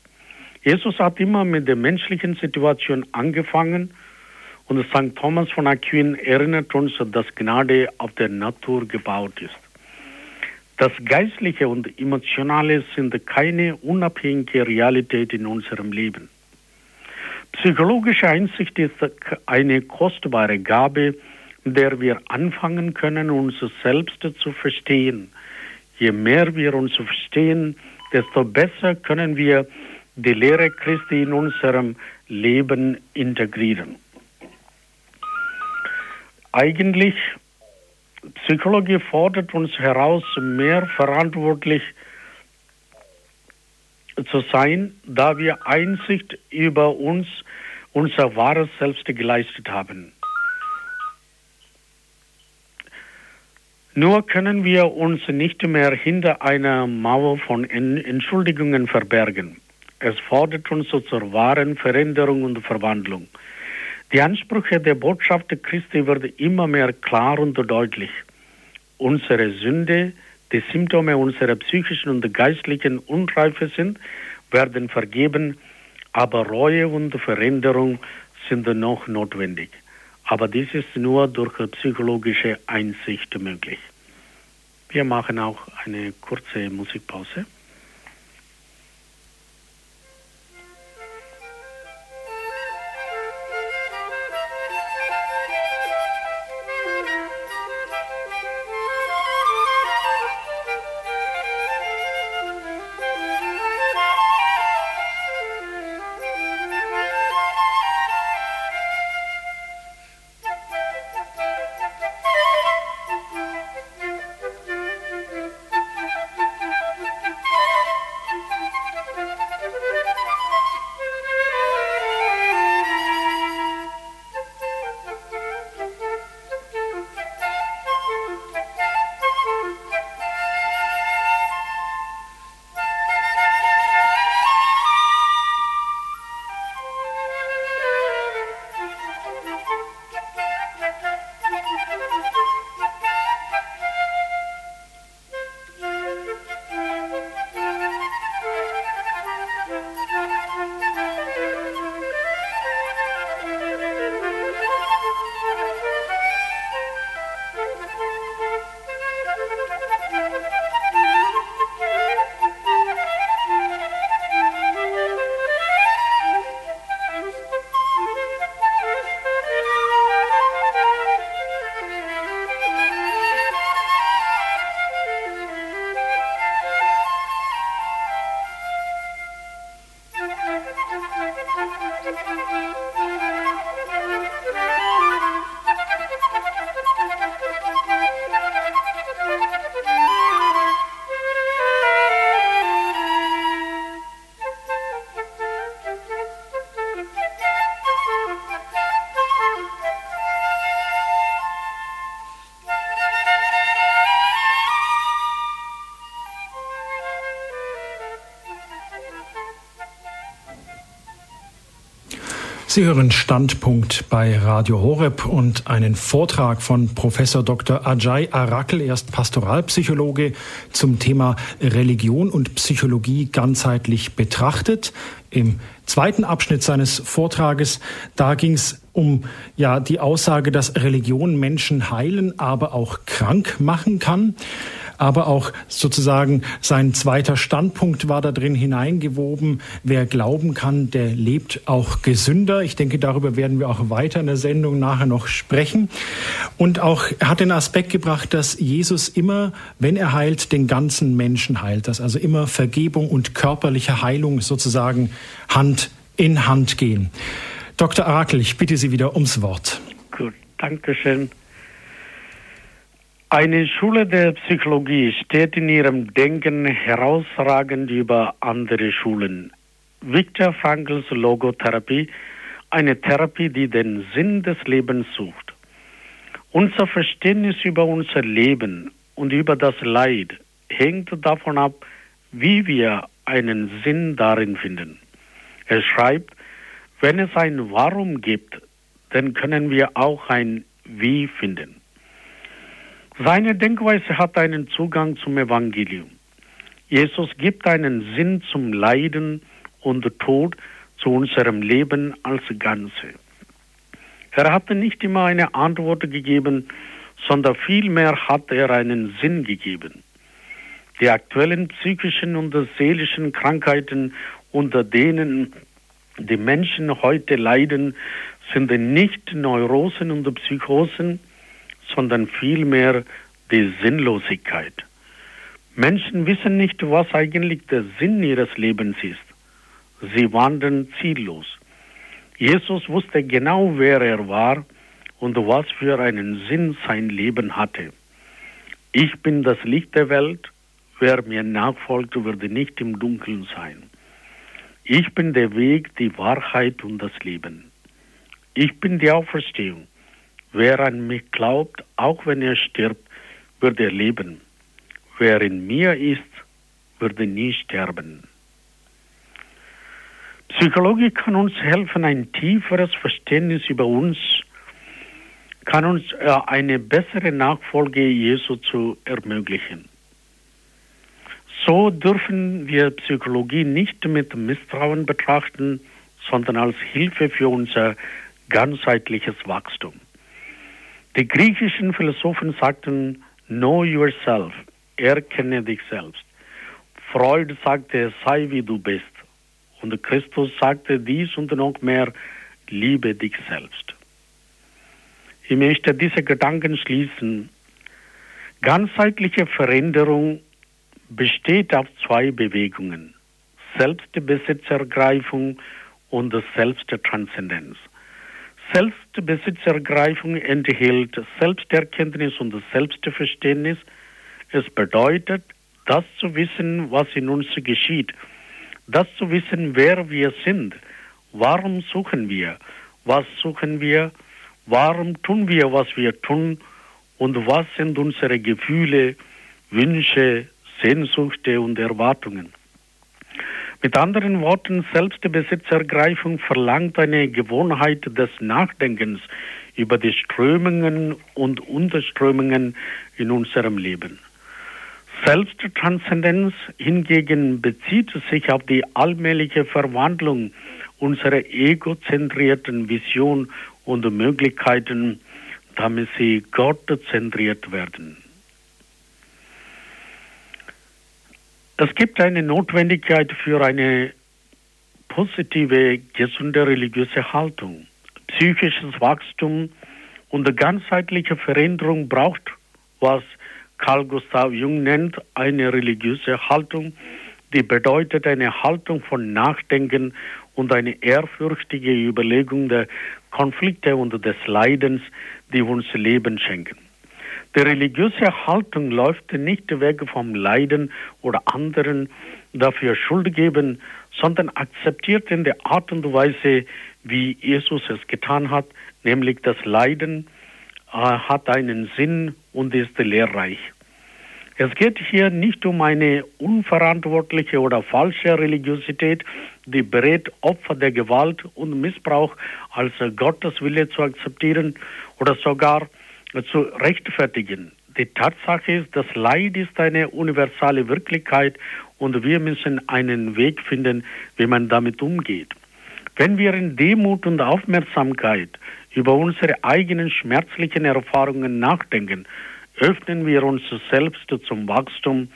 Jesus hat immer mit der menschlichen Situation angefangen und St. Thomas von Aquin erinnert uns, dass Gnade auf der Natur gebaut ist. Das Geistliche und Emotionale sind keine unabhängige Realität in unserem Leben. Psychologische Einsicht ist eine kostbare Gabe, der wir anfangen können, uns selbst zu verstehen. Je mehr wir uns verstehen, desto besser können wir die Lehre Christi in unserem Leben integrieren. Eigentlich, Psychologie fordert uns heraus, mehr verantwortlich zu sein, da wir Einsicht über uns, unser wahres Selbst geleistet haben. Nur können wir uns nicht mehr hinter einer Mauer von Entschuldigungen verbergen. Es fordert uns zur wahren Veränderung und Verwandlung. Die Ansprüche der Botschaft Christi werden immer mehr klar und deutlich. Unsere Sünde, die Symptome unserer psychischen und geistlichen Unreife sind, werden vergeben. aber Reue und Veränderung sind noch notwendig. Aber dies ist nur durch psychologische Einsicht möglich. Wir machen auch eine kurze Musikpause. Sie hören Standpunkt bei Radio Horeb und einen Vortrag von Professor Dr. Ajay Arakel, erst Pastoralpsychologe, zum Thema Religion und Psychologie ganzheitlich betrachtet. Im zweiten Abschnitt seines Vortrages, da ging es um ja die Aussage, dass Religion Menschen heilen, aber auch krank machen kann aber auch sozusagen sein zweiter Standpunkt war da drin hineingewoben. Wer glauben kann, der lebt auch gesünder. Ich denke, darüber werden wir auch weiter in der Sendung nachher noch sprechen. Und auch er hat den Aspekt gebracht, dass Jesus immer, wenn er heilt, den ganzen Menschen heilt. Dass also immer Vergebung und körperliche Heilung sozusagen Hand in Hand gehen. Dr. Arakel, ich bitte Sie wieder ums Wort. Gut, Dankeschön. Eine Schule der Psychologie steht in ihrem Denken herausragend über andere Schulen. Viktor Frankls Logotherapie, eine Therapie, die den Sinn des Lebens sucht. Unser Verständnis über unser Leben und über das Leid hängt davon ab, wie wir einen Sinn darin finden. Er schreibt, wenn es ein Warum gibt, dann können wir auch ein Wie finden. Seine Denkweise hat einen Zugang zum Evangelium. Jesus gibt einen Sinn zum Leiden und Tod zu unserem Leben als Ganze. Er hatte nicht immer eine Antwort gegeben, sondern vielmehr hat er einen Sinn gegeben. Die aktuellen psychischen und seelischen Krankheiten, unter denen die Menschen heute leiden, sind nicht Neurosen und Psychosen, sondern vielmehr die Sinnlosigkeit. Menschen wissen nicht, was eigentlich der Sinn ihres Lebens ist. Sie wandern ziellos. Jesus wusste genau, wer er war und was für einen Sinn sein Leben hatte. Ich bin das Licht der Welt. Wer mir nachfolgt, würde nicht im Dunkeln sein. Ich bin der Weg, die Wahrheit und das Leben. Ich bin die Auferstehung. Wer an mich glaubt, auch wenn er stirbt, wird er leben. Wer in mir ist, würde nie sterben. Psychologie kann uns helfen, ein tieferes Verständnis über uns, kann uns äh, eine bessere Nachfolge Jesu zu ermöglichen. So dürfen wir Psychologie nicht mit Misstrauen betrachten, sondern als Hilfe für unser ganzheitliches Wachstum. Die griechischen Philosophen sagten, Know yourself, erkenne dich selbst. Freud sagte, sei wie du bist. Und Christus sagte dies und noch mehr, liebe dich selbst. Ich möchte diese Gedanken schließen. Ganzheitliche Veränderung besteht auf zwei Bewegungen. Selbstbesitzergreifung und Selbsttranszendenz. Selbstbesitzergreifung enthält Selbsterkenntnis und Selbstverständnis. Es bedeutet, das zu wissen, was in uns geschieht, das zu wissen, wer wir sind, warum suchen wir, was suchen wir, warum tun wir, was wir tun? Und was sind unsere Gefühle, Wünsche, Sehnsüchte und Erwartungen. Mit anderen Worten, Selbstbesitzergreifung verlangt eine Gewohnheit des Nachdenkens über die Strömungen und Unterströmungen in unserem Leben. Selbsttranszendenz hingegen bezieht sich auf die allmähliche Verwandlung unserer egozentrierten Vision und Möglichkeiten, damit sie gottzentriert werden. Es gibt eine Notwendigkeit für eine positive, gesunde religiöse Haltung. Psychisches Wachstum und ganzheitliche Veränderung braucht, was Carl Gustav Jung nennt, eine religiöse Haltung, die bedeutet eine Haltung von Nachdenken und eine ehrfürchtige Überlegung der Konflikte und des Leidens, die uns Leben schenken. Die religiöse Haltung läuft nicht weg vom Leiden oder anderen dafür Schuld geben, sondern akzeptiert in der Art und Weise, wie Jesus es getan hat, nämlich das Leiden äh, hat einen Sinn und ist lehrreich. Es geht hier nicht um eine unverantwortliche oder falsche Religiosität, die berät, Opfer der Gewalt und Missbrauch als Gottes Wille zu akzeptieren oder sogar zu rechtfertigen. Die Tatsache ist, das Leid ist eine universale Wirklichkeit und wir müssen einen Weg finden, wie man damit umgeht. Wenn wir in Demut und Aufmerksamkeit über unsere eigenen schmerzlichen Erfahrungen nachdenken, öffnen wir uns selbst zum Wachstum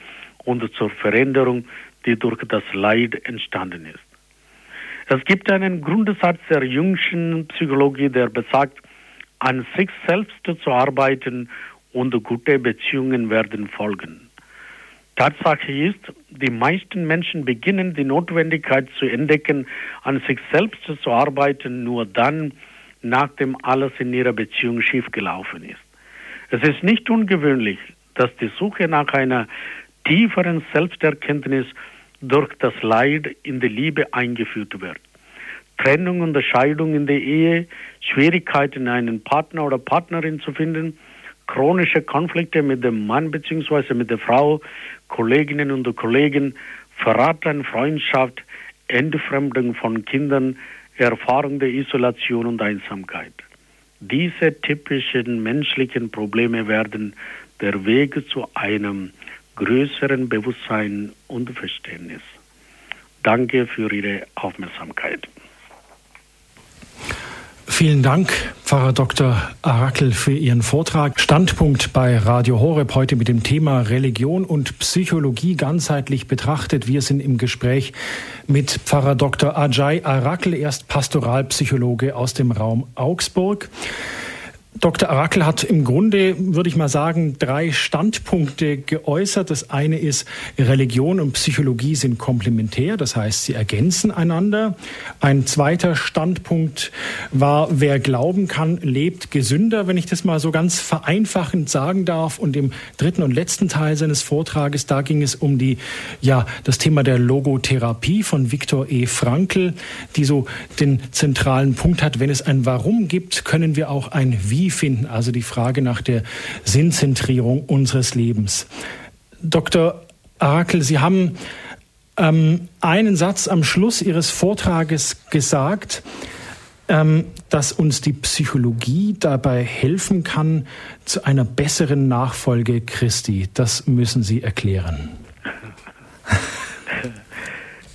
und zur Veränderung, die durch das Leid entstanden ist. Es gibt einen Grundsatz der jüngsten Psychologie, der besagt, an sich selbst zu arbeiten und gute Beziehungen werden folgen. Tatsache ist, die meisten Menschen beginnen die Notwendigkeit zu entdecken, an sich selbst zu arbeiten, nur dann, nachdem alles in ihrer Beziehung schiefgelaufen ist. Es ist nicht ungewöhnlich, dass die Suche nach einer tieferen Selbsterkenntnis durch das Leid in die Liebe eingeführt wird. Trennung und Scheidung in der Ehe, Schwierigkeiten, einen Partner oder Partnerin zu finden, chronische Konflikte mit dem Mann bzw. mit der Frau, Kolleginnen und Kollegen, Verrat an Freundschaft, Entfremdung von Kindern, Erfahrung der Isolation und Einsamkeit. Diese typischen menschlichen Probleme werden der Weg zu einem größeren Bewusstsein und Verständnis. Danke für Ihre Aufmerksamkeit. Vielen Dank, Pfarrer Dr. Arakel, für Ihren Vortrag. Standpunkt bei Radio Horeb heute mit dem Thema Religion und Psychologie ganzheitlich betrachtet. Wir sind im Gespräch mit Pfarrer Dr. Ajay Arakel, erst Pastoralpsychologe aus dem Raum Augsburg. Dr. Arakel hat im Grunde, würde ich mal sagen, drei Standpunkte geäußert. Das eine ist, Religion und Psychologie sind komplementär, das heißt, sie ergänzen einander. Ein zweiter Standpunkt war, wer glauben kann, lebt gesünder, wenn ich das mal so ganz vereinfachend sagen darf. Und im dritten und letzten Teil seines Vortrages, da ging es um die, ja, das Thema der Logotherapie von Viktor E. Frankl, die so den zentralen Punkt hat, wenn es ein Warum gibt, können wir auch ein Wie finden, also die Frage nach der Sinnzentrierung unseres Lebens. Dr. Arakel, Sie haben ähm, einen Satz am Schluss Ihres Vortrages gesagt, ähm, dass uns die Psychologie dabei helfen kann zu einer besseren Nachfolge Christi. Das müssen Sie erklären.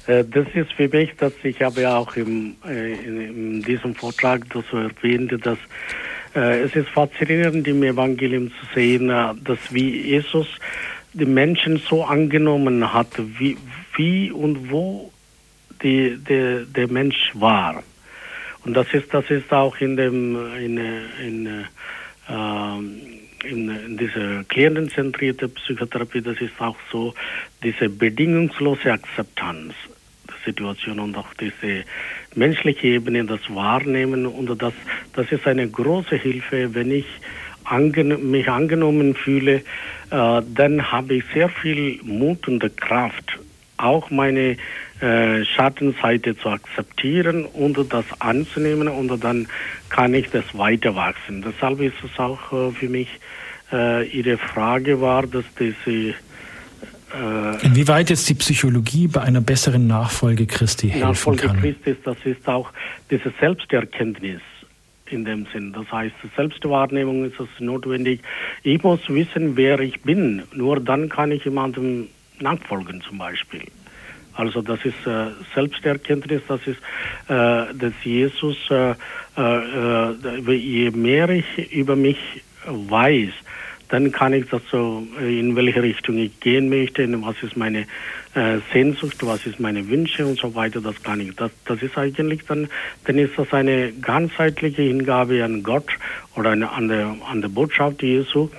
Äh, das ist für mich, dass ich habe ja auch im, äh, in, in diesem Vortrag das so erwähnt, dass es ist faszinierend im Evangelium zu sehen, äh, dass wie Jesus die Menschen so angenommen hat, wie, wie und wo die, der, der Mensch war. Und das ist, das ist auch in dem, in, in, äh, in, in dieser klientenzentrierten Psychotherapie, das ist auch so, diese bedingungslose Akzeptanz der Situation und auch diese menschliche Ebene, das Wahrnehmen und das, das ist eine große Hilfe, wenn ich angen mich angenommen fühle, äh, dann habe ich sehr viel Mut und Kraft, auch meine äh, Schattenseite zu akzeptieren und das anzunehmen und dann kann ich das weiter wachsen. Deshalb ist es auch äh, für mich äh, Ihre Frage war, dass diese äh, Inwieweit jetzt die Psychologie bei einer besseren Nachfolge Christi helfen Nachfolge kann? Nachfolge Christi, das ist auch diese Selbsterkenntnis in dem Sinn. Das heißt, Selbstwahrnehmung ist es notwendig. Ich muss wissen, wer ich bin. Nur dann kann ich jemandem nachfolgen zum Beispiel. Also das ist äh, Selbsterkenntnis, das ist, äh, dass Jesus, äh, äh, äh je mehr ich über mich weiß, dann kann ich das so, äh, in welche Richtung ich gehen möchte, was ist meine äh, Sehnsucht, was ist meine Wünsche und so weiter, das kann ich. Das, das ist eigentlich dann, dann ist das eine ganzheitliche Hingabe an Gott oder eine, an, der, an der Botschaft Jesu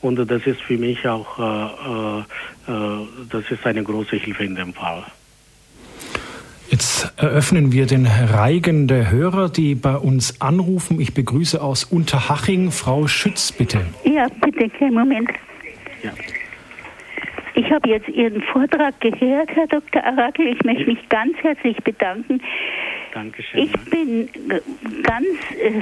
und das ist für mich auch, äh, äh, das ist eine große Hilfe in dem Fall. Jetzt eröffnen wir den Reigen der Hörer, die bei uns anrufen. Ich begrüße aus Unterhaching Frau Schütz, bitte. Ja, bitte, kleinen Moment. Ja. Ich habe jetzt Ihren Vortrag gehört, Herr Dr. Arakel. Ich möchte mich ganz herzlich bedanken. Dankeschön. Ich bin ganz äh,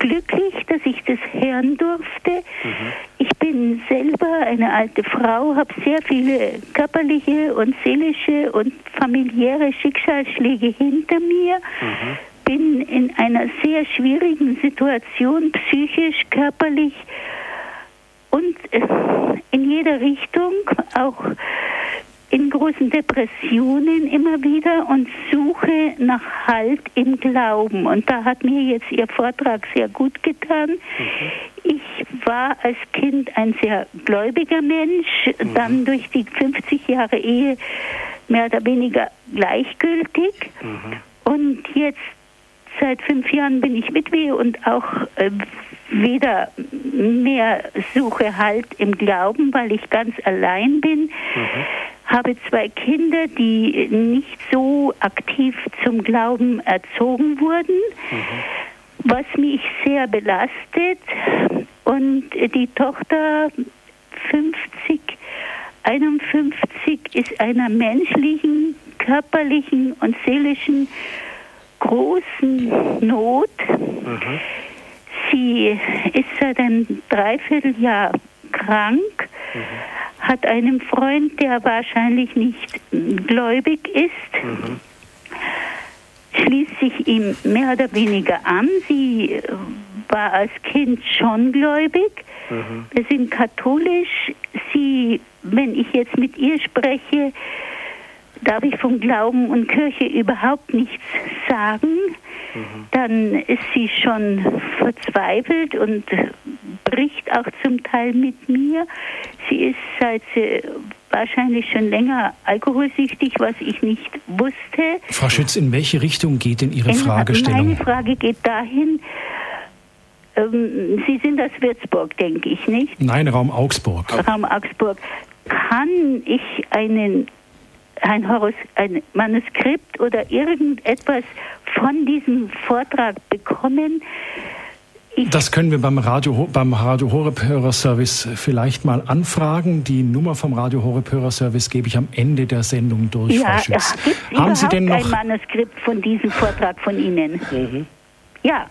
glücklich, dass ich das hören durfte. Mhm. Ich bin selber eine alte Frau, habe sehr viele körperliche und seelische und familiäre Schicksalsschläge hinter mir. Mhm. Bin in einer sehr schwierigen Situation, psychisch, körperlich und äh, in jeder Richtung, auch in großen Depressionen immer wieder und suche nach Halt im Glauben. Und da hat mir jetzt Ihr Vortrag sehr gut getan. Mhm. Ich war als Kind ein sehr gläubiger Mensch, mhm. dann durch die 50 Jahre Ehe mehr oder weniger gleichgültig. Mhm. Und jetzt seit fünf Jahren bin ich Witwe und auch äh, wieder mehr suche Halt im Glauben, weil ich ganz allein bin. Mhm. Habe zwei Kinder, die nicht so aktiv zum Glauben erzogen wurden, mhm. was mich sehr belastet. Und die Tochter 50, 51 ist einer menschlichen, körperlichen und seelischen großen Not. Mhm. Sie ist seit einem Dreivierteljahr krank, mhm. hat einen Freund, der wahrscheinlich nicht gläubig ist, mhm. schließt sich ihm mehr oder weniger an. Sie war als Kind schon gläubig. Mhm. Wir sind katholisch. Sie, wenn ich jetzt mit ihr spreche, darf ich von Glauben und Kirche überhaupt nichts sagen, mhm. dann ist sie schon verzweifelt und bricht auch zum Teil mit mir. Sie ist seit sie wahrscheinlich schon länger alkoholsüchtig, was ich nicht wusste. Frau Schütz, in welche Richtung geht denn Ihre in, Fragestellung? Meine Frage geht dahin, ähm, Sie sind aus Würzburg, denke ich, nicht? Nein, Raum Augsburg. Raum Augsburg. Kann ich einen ein, Horus, ein Manuskript oder irgendetwas von diesem Vortrag bekommen. Das können wir beim Radio, beim Radio Horeb Hörerservice vielleicht mal anfragen. Die Nummer vom Radio Horeb Hörerservice gebe ich am Ende der Sendung durch, ja, Frau Schütz. Haben Sie denn noch ein Manuskript von diesem Vortrag von Ihnen? Mhm. Ja.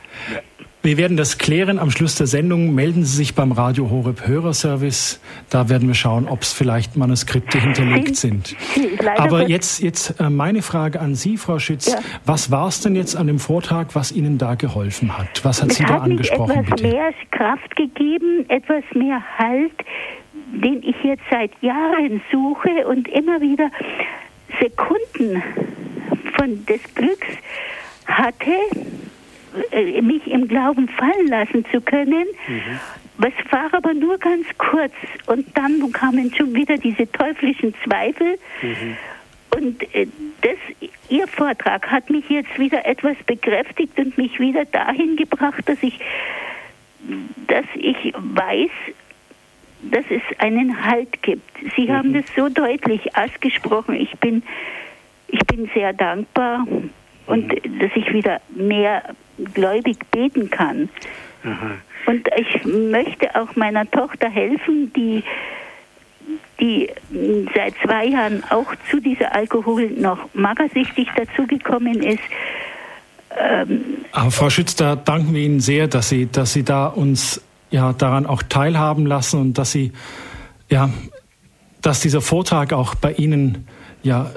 Wir werden das klären. Am Schluss der Sendung melden Sie sich beim Radio Horeb Hörerservice. Da werden wir schauen, ob es vielleicht Manuskripte hinterlegt sind. Aber jetzt, jetzt äh, meine Frage an Sie, Frau Schütz. Ja. Was war es denn jetzt an dem Vortrag, was Ihnen da geholfen hat? Was hat es Sie da angesprochen? Etwas bitte? mehr Kraft gegeben, etwas mehr Halt, den ich jetzt seit Jahren suche und immer wieder Sekunden von des Glücks hatte, mich im Glauben fallen lassen zu können. Mhm. Was war aber nur ganz kurz. Und dann kamen schon wieder diese teuflischen Zweifel. Mhm. Und äh, das, Ihr Vortrag hat mich jetzt wieder etwas bekräftigt und mich wieder dahin gebracht, dass ich, dass ich weiß, dass es einen Halt gibt. Sie mhm. haben das so deutlich ausgesprochen. Ich bin, ich bin sehr dankbar und mhm. dass ich wieder mehr gläubig beten kann. Aha. Und ich möchte auch meiner Tochter helfen, die, die seit zwei Jahren auch zu dieser Alkohol noch magersüchtig dazugekommen ist. Ähm, Aber Frau Schütz, da danken wir Ihnen sehr, dass Sie, dass Sie da uns ja daran auch teilhaben lassen und dass Sie ja, dass dieser Vortrag auch bei Ihnen ja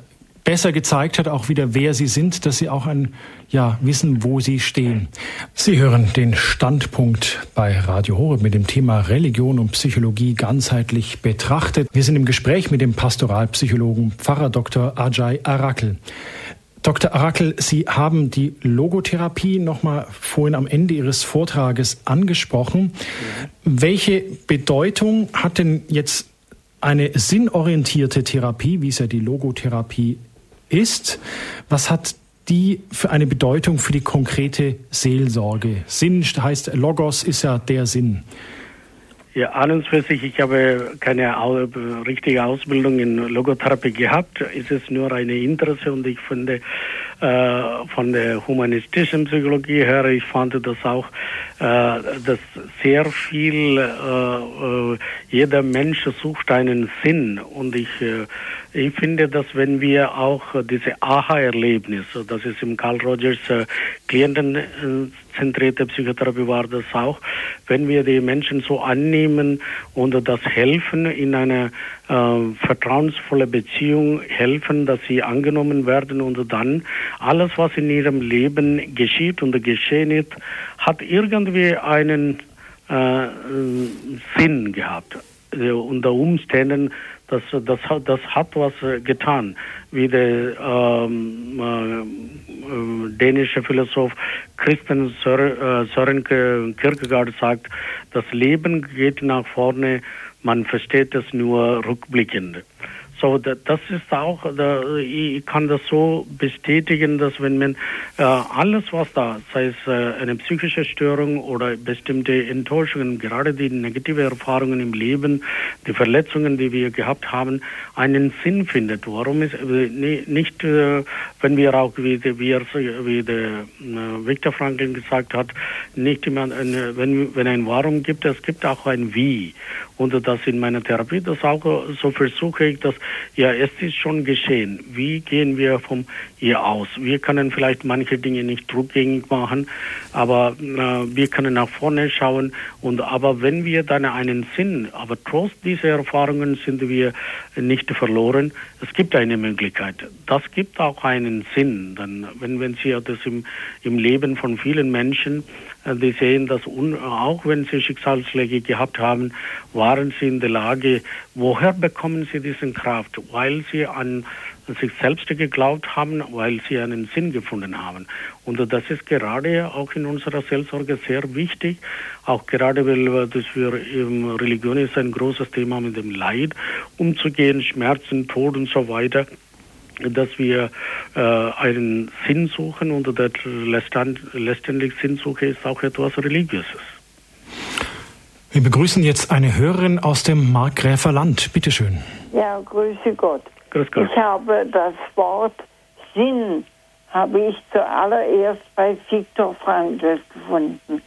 besser gezeigt hat, auch wieder wer sie sind, dass sie auch ein, ja, wissen, wo sie stehen. Sie hören den Standpunkt bei Radio Horeb mit dem Thema Religion und Psychologie ganzheitlich betrachtet. Wir sind im Gespräch mit dem Pastoralpsychologen Pfarrer Dr. Ajay Arakel. Dr. Arakel, Sie haben die Logotherapie noch mal vorhin am Ende Ihres Vortrages angesprochen. Welche Bedeutung hat denn jetzt eine sinnorientierte Therapie, wie es ja die Logotherapie ist. Was hat die für eine Bedeutung für die konkrete Seelsorge? Sinn heißt, Logos ist ja der Sinn. Ja, an und für sich, ich habe keine richtige Ausbildung in Logotherapie gehabt. Es ist nur eine Interesse und ich finde, äh, von der humanistischen Psychologie her, ich fand das auch, äh, dass sehr viel, äh, jeder Mensch sucht einen Sinn und ich ich finde, dass wenn wir auch diese Aha-Erlebnis, das ist im Carl Rogers äh, klientenzentrierte Psychotherapie war das auch, wenn wir die Menschen so annehmen und das helfen in einer äh, vertrauensvolle Beziehung helfen, dass sie angenommen werden und dann alles, was in ihrem Leben geschieht und geschehen ist, hat irgendwie einen äh, Sinn gehabt. Unter Umständen das, das, das hat was äh, getan, wie der ähm, äh, dänische Philosoph Christian Søren äh, Kierkegaard sagt, das Leben geht nach vorne, man versteht es nur rückblickend. So, das ist auch, ich kann das so bestätigen, dass wenn man äh, alles, was da, sei es äh, eine psychische Störung oder bestimmte Enttäuschungen, gerade die negative Erfahrungen im Leben, die Verletzungen, die wir gehabt haben, einen Sinn findet. Warum ist äh, nicht, wenn wir auch, wie, wie, wie der Viktor Franklin gesagt hat, nicht immer, wenn, wenn ein Warum gibt, es gibt auch ein Wie. Und das in meiner Therapie, das auch so versuche ich, dass ja, es ist schon geschehen. Wie gehen wir vom ihr aus? Wir können vielleicht manche Dinge nicht rückgängig machen, aber äh, wir können nach vorne schauen. Und aber wenn wir dann einen Sinn, aber trotz dieser Erfahrungen sind wir nicht verloren. Es gibt eine Möglichkeit. Das gibt auch einen Sinn. Dann, wenn, wenn Sie das im, im Leben von vielen Menschen äh, die sehen, dass auch wenn sie Schicksalsschläge gehabt haben, waren sie in der Lage, woher bekommen sie diese Kraft? Weil sie an sich selbst geglaubt haben, weil sie einen Sinn gefunden haben. Und das ist gerade auch in unserer Seelsorge sehr wichtig, auch gerade weil das für Religion ist ein großes Thema mit dem Leid umzugehen, Schmerzen, Tod und so weiter dass wir äh, einen Sinn suchen und der letztendlich Sinnsuche ist auch etwas Religiöses. Wir begrüßen jetzt eine Hörerin aus dem Markgräfer Land. Bitte schön. Ja, grüße Gott. Grüß Gott. Ich habe das Wort Sinn habe ich zuallererst bei Viktor Frankl gefunden.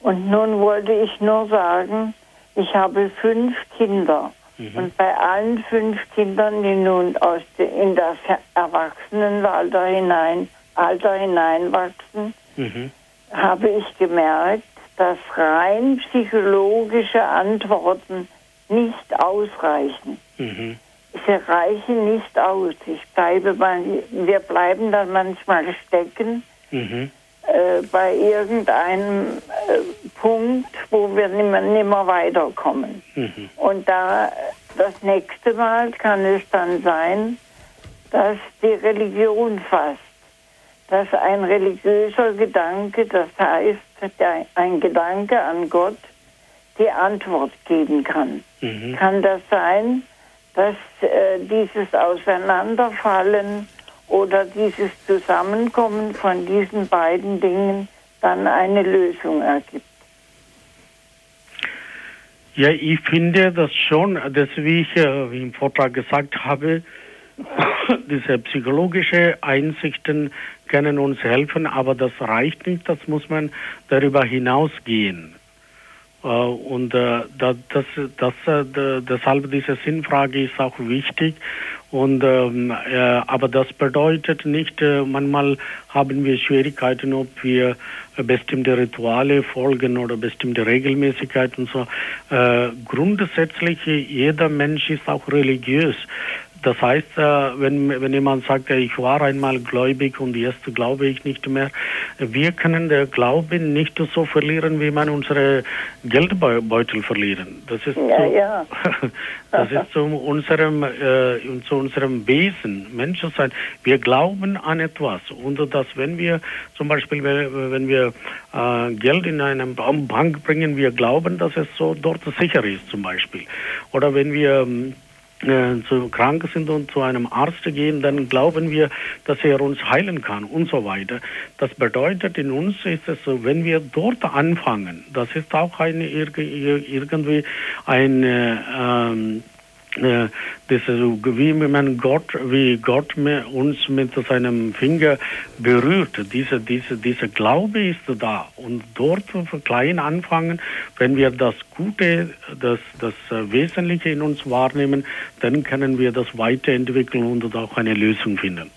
Und nun wollte ich nur sagen, ich habe fünf Kinder. Mhm. Und bei allen fünf Kindern, die nun aus de, in das Erwachsenenalter hinein, Alter hineinwachsen, mhm. habe ich gemerkt, dass rein psychologische Antworten nicht ausreichen. Mhm. Sie reichen nicht aus. Ich bleibe bei, wir bleiben dann manchmal stecken. Mhm äh, bei irgendeinem äh, Punkt, wo wir nimmer, nimmer weiterkommen. Mhm. Und da das nächste Mal kann es dann sein, dass die Religion fasst, dass ein religiöser Gedanke, das heißt ein Gedanke an Gott, die Antwort geben kann. Mhm. Kann das sein, dass äh, dieses Auseinanderfallen oder dieses Zusammenkommen von diesen beiden Dingen dann eine Lösung ergibt? Ja, ich finde das schon, dass wie ich äh, im Vortrag gesagt habe, diese psychologische Einsichten können uns helfen, aber das reicht nicht, das muss man darüber hinausgehen. Äh, und äh, das, das, das, deshalb diese Sinnfrage ist auch wichtig. Und, ähm, äh, aber das bedeutet nicht, äh, manchmal haben wir Schwierigkeiten, ob wir bestimmte Rituale folgen oder bestimmte Regelmäßigkeiten. So. Äh, grundsätzlich, jeder Mensch ist auch religiös. Das heißt, äh, wenn, wenn jemand sagt, ich war einmal gläubig und jetzt glaube ich nicht mehr, wir können den Glauben nicht so verlieren, wie man unsere Geldbeutel verlieren. Das ist, ja, zu, ja. das ist zu unserem, äh, zu unserem Wesen, Menschensein. Wir glauben an etwas und dass wenn wir zum Beispiel, wenn wir äh, Geld in eine Bank bringen, wir glauben, dass es so dort sicher ist zum Beispiel. Oder wenn wir ähm, äh, zu krank sind und zu einem Arzt gehen, dann glauben wir, dass er uns heilen kann und so weiter. Das bedeutet, in uns ist es so, wenn wir dort anfangen, das ist auch eine, irgendwie ein ähm, äh, das, wie man Gott, wie Gott uns mit seinem Finger berührt. Dieser, dieser, dieser Glaube ist da. Und dort klein anfangen, wenn wir das Gute, das, das Wesentliche in uns wahrnehmen, dann können wir das weiterentwickeln und auch eine Lösung finden.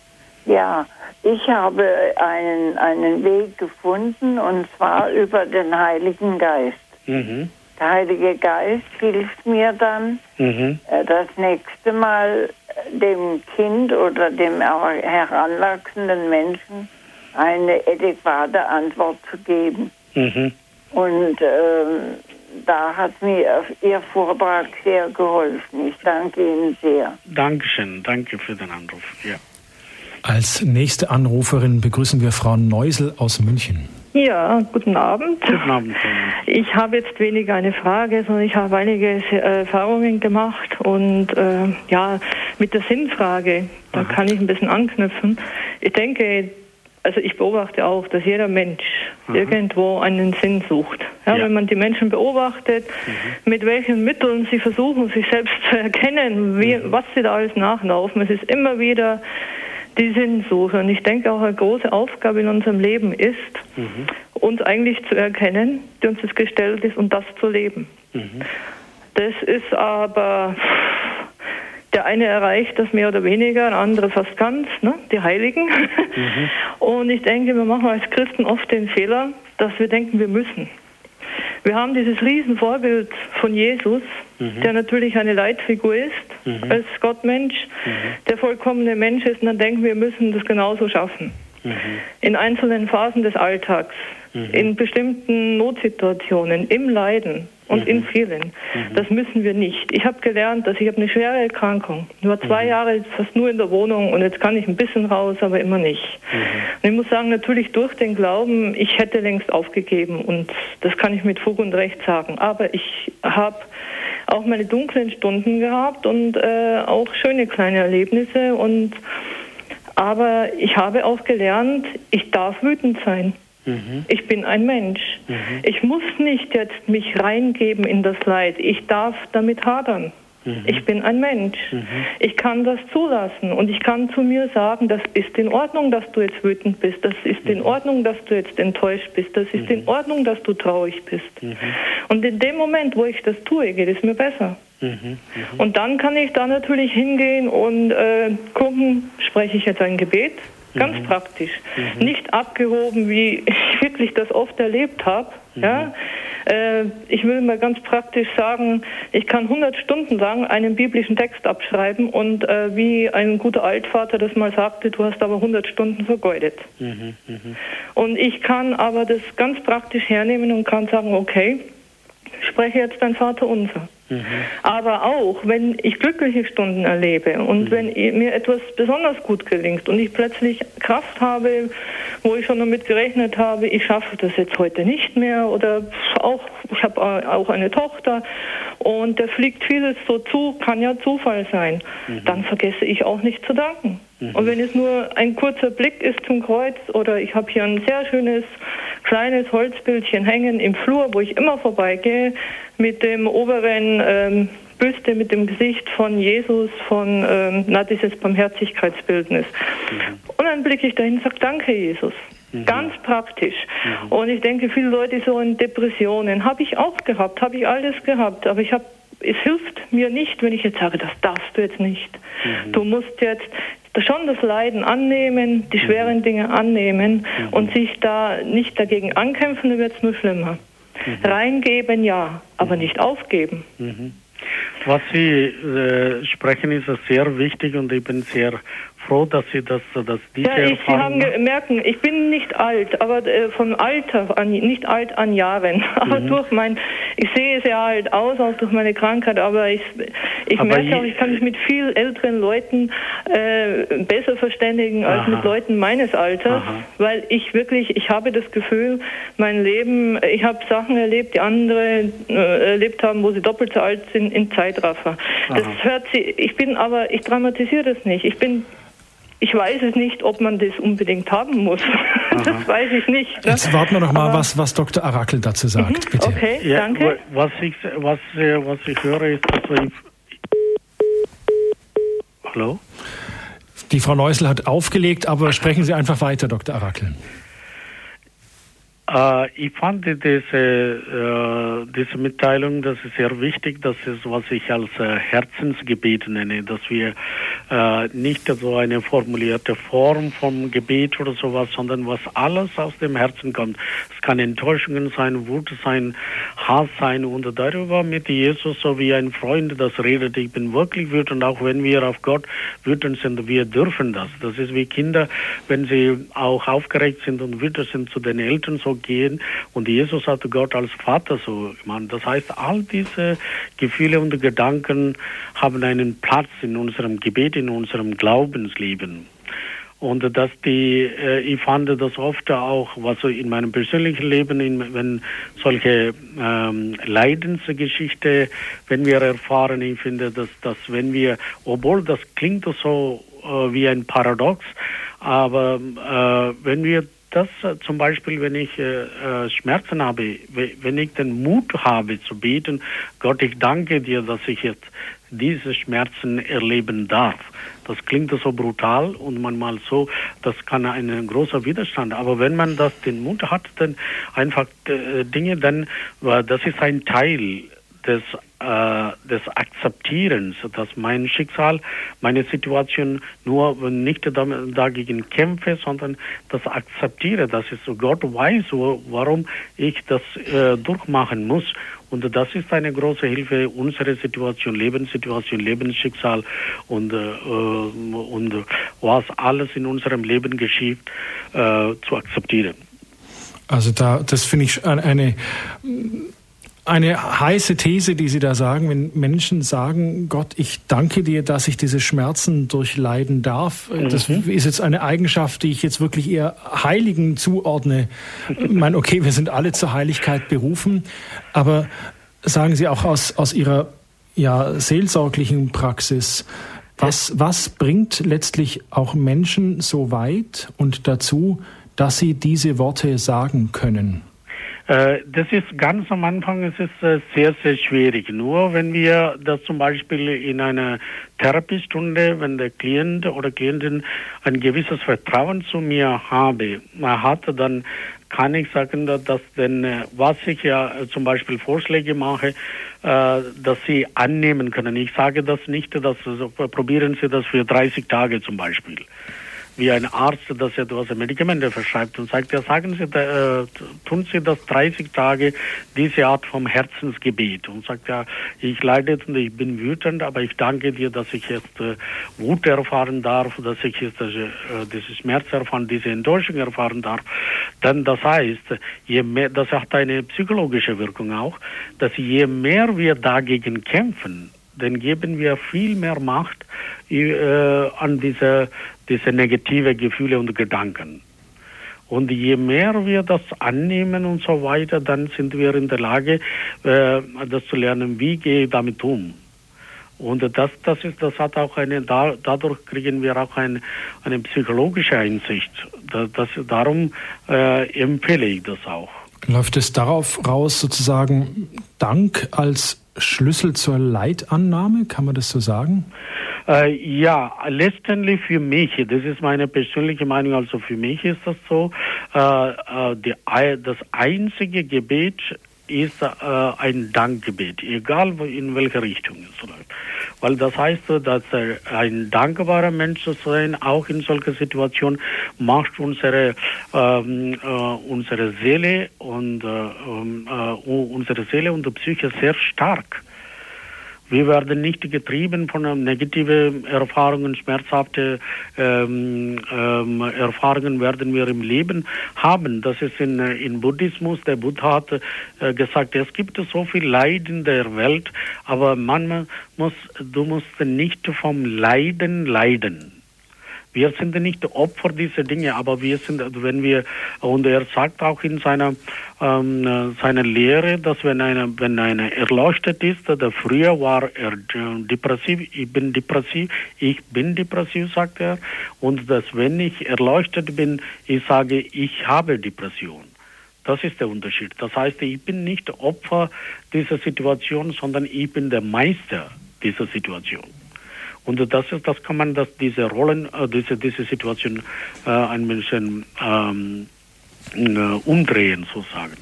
Ja, ich habe einen, einen Weg gefunden und zwar über den Heiligen Geist. Mhm. Der Heilige Geist hilft mir dann, mhm. Äh, das nächste Mal dem Kind oder dem heranwachsenden Menschen eine adäquate Antwort zu geben. Mhm. Und ähm, da hat mir Ihr Vortrag sehr geholfen. Ich danke Ihnen sehr. Dankeschön, danke für den Anruf. Ja. Als nächste Anruferin begrüßen wir Frau Neusel aus München. Ja, guten Abend. Guten Abend. Ich habe jetzt weniger eine Frage, sondern ich habe einige Erfahrungen gemacht und äh, ja, mit der Sinnfrage, da Aha. kann ich ein bisschen anknüpfen. Ich denke, also ich beobachte auch, dass jeder Mensch Aha. irgendwo einen Sinn sucht. Ja, ja. Wenn man die Menschen beobachtet, mhm. mit welchen Mitteln sie versuchen, sich selbst zu erkennen, wie, mhm. was sie da alles nachlaufen, es ist immer wieder die Sinnsuche. Und ich denke auch eine große Aufgabe in unserem Leben ist, mhm. uns eigentlich zu erkennen, die uns das gestellt ist und das zu leben. Mhm. Das ist aber, der eine erreicht das mehr oder weniger, der andere fast ganz, ne? die Heiligen. Mhm. Und ich denke, wir machen als Christen oft den Fehler, dass wir denken, wir müssen. Wir haben dieses Riesenvorbild von Jesus, mhm. der natürlich eine Leitfigur ist mhm. als Gottmensch, mhm. der vollkommene Mensch ist. Und dann denken wir, müssen das genauso schaffen. Mhm. In einzelnen Phasen des Alltags, mhm. in bestimmten Notsituationen, im Leiden und mhm. in vielen. Mhm. Das müssen wir nicht. Ich habe gelernt, dass ich habe eine schwere Erkrankung. Ich war zwei mhm. Jahre fast nur in der Wohnung und jetzt kann ich ein bisschen raus, aber immer nicht. Mhm. Und ich muss sagen, natürlich durch den Glauben, ich hätte längst aufgegeben und das kann ich mit Fug und Recht sagen. Aber ich habe auch meine dunklen Stunden gehabt und äh, auch schöne kleine Erlebnisse und aber ich habe auch gelernt, ich darf wütend sein. Mhm. Ich bin ein Mensch. Mhm. Ich muss nicht jetzt mich reingeben in das Leid. Ich darf damit hadern. Mhm. Ich bin ein Mensch. Mhm. Ich kann das zulassen und ich kann zu mir sagen, das ist in Ordnung, dass du jetzt wütend bist. Das ist in mhm. Ordnung, dass du jetzt enttäuscht bist. Das ist in mhm. Ordnung, dass du traurig bist. Und in dem Moment, wo ich das tue, geht es mir besser. Und dann kann ich da natürlich hingehen und äh, gucken, spreche ich jetzt ein Gebet? Ganz mhm. praktisch. Mhm. Nicht abgehoben, wie ich wirklich das oft erlebt habe. Mhm. Ja? Äh, ich will mal ganz praktisch sagen, ich kann 100 Stunden lang einen biblischen Text abschreiben und äh, wie ein guter Altvater das mal sagte, du hast aber 100 Stunden vergeudet. Mhm. mhm. Und ich kann aber das ganz praktisch hernehmen und kann sagen, okay, spreche jetzt dein Vater unser. Mhm. Aber auch, wenn ich glückliche Stunden erlebe und mhm. wenn mir etwas besonders gut gelingt und ich plötzlich Kraft habe, wo ich schon damit gerechnet habe, ich schaffe das jetzt heute nicht mehr oder auch, ich habe auch eine Tochter und da fliegt vieles so zu, kann ja Zufall sein, mhm. dann vergesse ich auch nicht zu danken. Mhm. Und wenn es nur ein kurzer Blick ist zum Kreuz oder ich habe hier ein sehr schönes kleines Holzbildchen hängen im Flur, wo ich immer vorbeigehe, mit dem oberen ähm, Büste, mit dem Gesicht von Jesus, von ähm, na, dieses Barmherzigkeitsbildnis. Mhm. Und dann blicke ich dahin und sage, danke Jesus. Mhm. Ganz praktisch. Mhm. Und ich denke, viele Leute so in Depressionen habe ich auch gehabt, habe ich alles gehabt, aber ich habe es hilft mir nicht, wenn ich jetzt sage, das darfst du jetzt nicht. Mhm. Du musst jetzt schon das Leiden annehmen, die schweren Dinge annehmen mhm. und sich da nicht dagegen ankämpfen, dann wird es nur schlimmer. Mhm. Reingeben ja, aber mhm. nicht aufgeben. Mhm. Was Sie äh, sprechen, ist sehr wichtig und ich bin sehr froh, dass Sie das, dass diese ja, ich, Sie haben merken, ich bin nicht alt, aber äh, von Alter an, nicht alt an Jahren, aber mhm. durch mein, ich sehe sehr alt aus, auch durch meine Krankheit, aber ich, ich aber merke auch, ich kann mich mit viel älteren Leuten äh, besser verständigen als Aha. mit Leuten meines Alters, Aha. weil ich wirklich, ich habe das Gefühl, mein Leben, ich habe Sachen erlebt, die andere äh, erlebt haben, wo sie doppelt so alt sind in Zeitraffer. Das Aha. hört sie, ich bin aber, ich dramatisiere das nicht. Ich bin ich weiß es nicht, ob man das unbedingt haben muss. Aha. Das weiß ich nicht. Ne? Jetzt warten wir noch mal, was, was Dr. Arakel dazu sagt, mhm. bitte. Okay, ja, danke. Was ich, was, äh, was ich höre, ist, dass ich... Hallo? Die Frau Neusel hat aufgelegt, aber sprechen Sie einfach weiter, Dr. Arakel. Äh, ich fand diese, äh, diese Mitteilung, das ist sehr wichtig, das ist, was ich als äh, Herzensgebet nenne, dass wir äh, nicht so eine formulierte Form vom Gebet oder sowas, sondern was alles aus dem Herzen kommt. Es kann Enttäuschungen sein, Wut sein, Hass sein und darüber mit Jesus so wie ein Freund das redet. Ich bin wirklich wütend, auch wenn wir auf Gott wütend sind, wir dürfen das. Das ist wie Kinder, wenn sie auch aufgeregt sind und wütend sind zu den Eltern, so gehen. Und Jesus hat Gott als Vater so gemacht. Das heißt, all diese Gefühle und Gedanken haben einen Platz in unserem Gebet, in unserem Glaubensleben. Und dass die, äh, ich fand das oft auch, was so in meinem persönlichen Leben, in, wenn solche ähm, Leidensgeschichte, wenn wir erfahren, ich finde, dass, dass wenn wir, obwohl das klingt so äh, wie ein Paradox, aber äh, wenn wir das äh, zum Beispiel, wenn ich äh, äh Schmerzen habe, wenn ich den Mut habe zu beten, Gott, ich danke dir, dass ich jetzt diese Schmerzen erleben darf. Das klingt so brutal und manchmal so, das kann ein großer Widerstand. Aber wenn man das den Mut hat, dann einfach äh, Dinge, dann, das ist ein Teil des, äh, des Akzeptierens, dass mein Schicksal, meine Situation nur nicht dagegen kämpfe, sondern das akzeptiere, dass es Gott weiß, warum ich das äh, durchmachen muss. Und das ist eine große Hilfe, unsere Situation, Lebenssituation, Lebensschicksal und, äh, und was alles in unserem Leben geschieht, äh, zu akzeptieren. Also da, das finde ich eine eine heiße These, die Sie da sagen, wenn Menschen sagen, Gott, ich danke dir, dass ich diese Schmerzen durchleiden darf. Das mhm. ist jetzt eine Eigenschaft, die ich jetzt wirklich eher Heiligen zuordne. Ich meine, okay, wir sind alle zur Heiligkeit berufen, aber sagen Sie auch aus, aus Ihrer ja, seelsorglichen Praxis, was, was bringt letztlich auch Menschen so weit und dazu, dass sie diese Worte sagen können? Äh, das ist ganz am Anfang, es ist äh, sehr, sehr schwierig. Nur wenn wir das zum Beispiel in einer Therapiestunde, wenn der Klient oder Klientin ein gewisses Vertrauen zu mir habe, hat, dann kann ich sagen, dass denn, äh, was ich ja zum Beispiel Vorschläge mache, dass sie annehmen können. Ich sage das nicht, dass probieren Sie das für 30 Tage zum Beispiel wie ein Arzt, dass etwas Medikamente verschreibt und sagt, ja, sagen Sie, äh, tun Sie das 30 Tage, diese Art vom Herzensgebet und sagt, ja, ich leide und ich bin wütend, aber ich danke dir, dass ich jetzt äh, Wut erfahren darf, dass ich jetzt äh, diese Schmerz erfahren, diese Enttäuschung erfahren darf. Denn das heißt, je mehr, das hat eine psychologische Wirkung auch, dass je mehr wir dagegen kämpfen, dann geben wir viel mehr Macht äh, an diese, diese negative Gefühle und Gedanken. Und je mehr wir das annehmen und so weiter, dann sind wir in der Lage, äh, das zu lernen, wie gehe ich damit um. Und das, das ist, das hat auch eine, da, dadurch kriegen wir auch ein, eine psychologische Einsicht. Das, das, darum äh, empfehle ich das auch. Läuft es darauf raus, sozusagen Dank als Schlüssel zur Leitannahme? Kann man das so sagen? Äh, ja, letztendlich für mich, das ist meine persönliche Meinung, also für mich ist das so, äh, äh die, das einzige Gebet ist äh, ein Dankgebet, egal in welche Richtung es läuft. Weil das heißt, dass ein dankbarer Mensch zu sein, auch in solchen Situationen, macht unsere, ähm, äh, unsere Seele und äh, ähm, äh, unsere Seele und die Psyche sehr stark. Wir werden nicht getrieben von negativen Erfahrungen, schmerzhafte ähm, ähm, Erfahrungen werden wir im Leben haben. Das ist in, in Buddhismus. Der Buddha hat äh, gesagt, es gibt so viel Leid in der Welt, aber man muss, du musst nicht vom Leiden leiden. Wir sind nicht Opfer dieser Dinge, aber wir sind, wenn wir, und er sagt auch in seiner, ähm, seiner Lehre, dass wenn einer, wenn einer erleuchtet ist, der früher war er äh, depressiv, ich bin depressiv, ich bin depressiv, sagt er, und dass wenn ich erleuchtet bin, ich sage, ich habe Depression. Das ist der Unterschied. Das heißt, ich bin nicht Opfer dieser Situation, sondern ich bin der Meister dieser Situation. Und das, das kann man, dass diese Rollen, äh, diese, diese Situation äh, ein bisschen ähm, äh, umdrehen, sozusagen.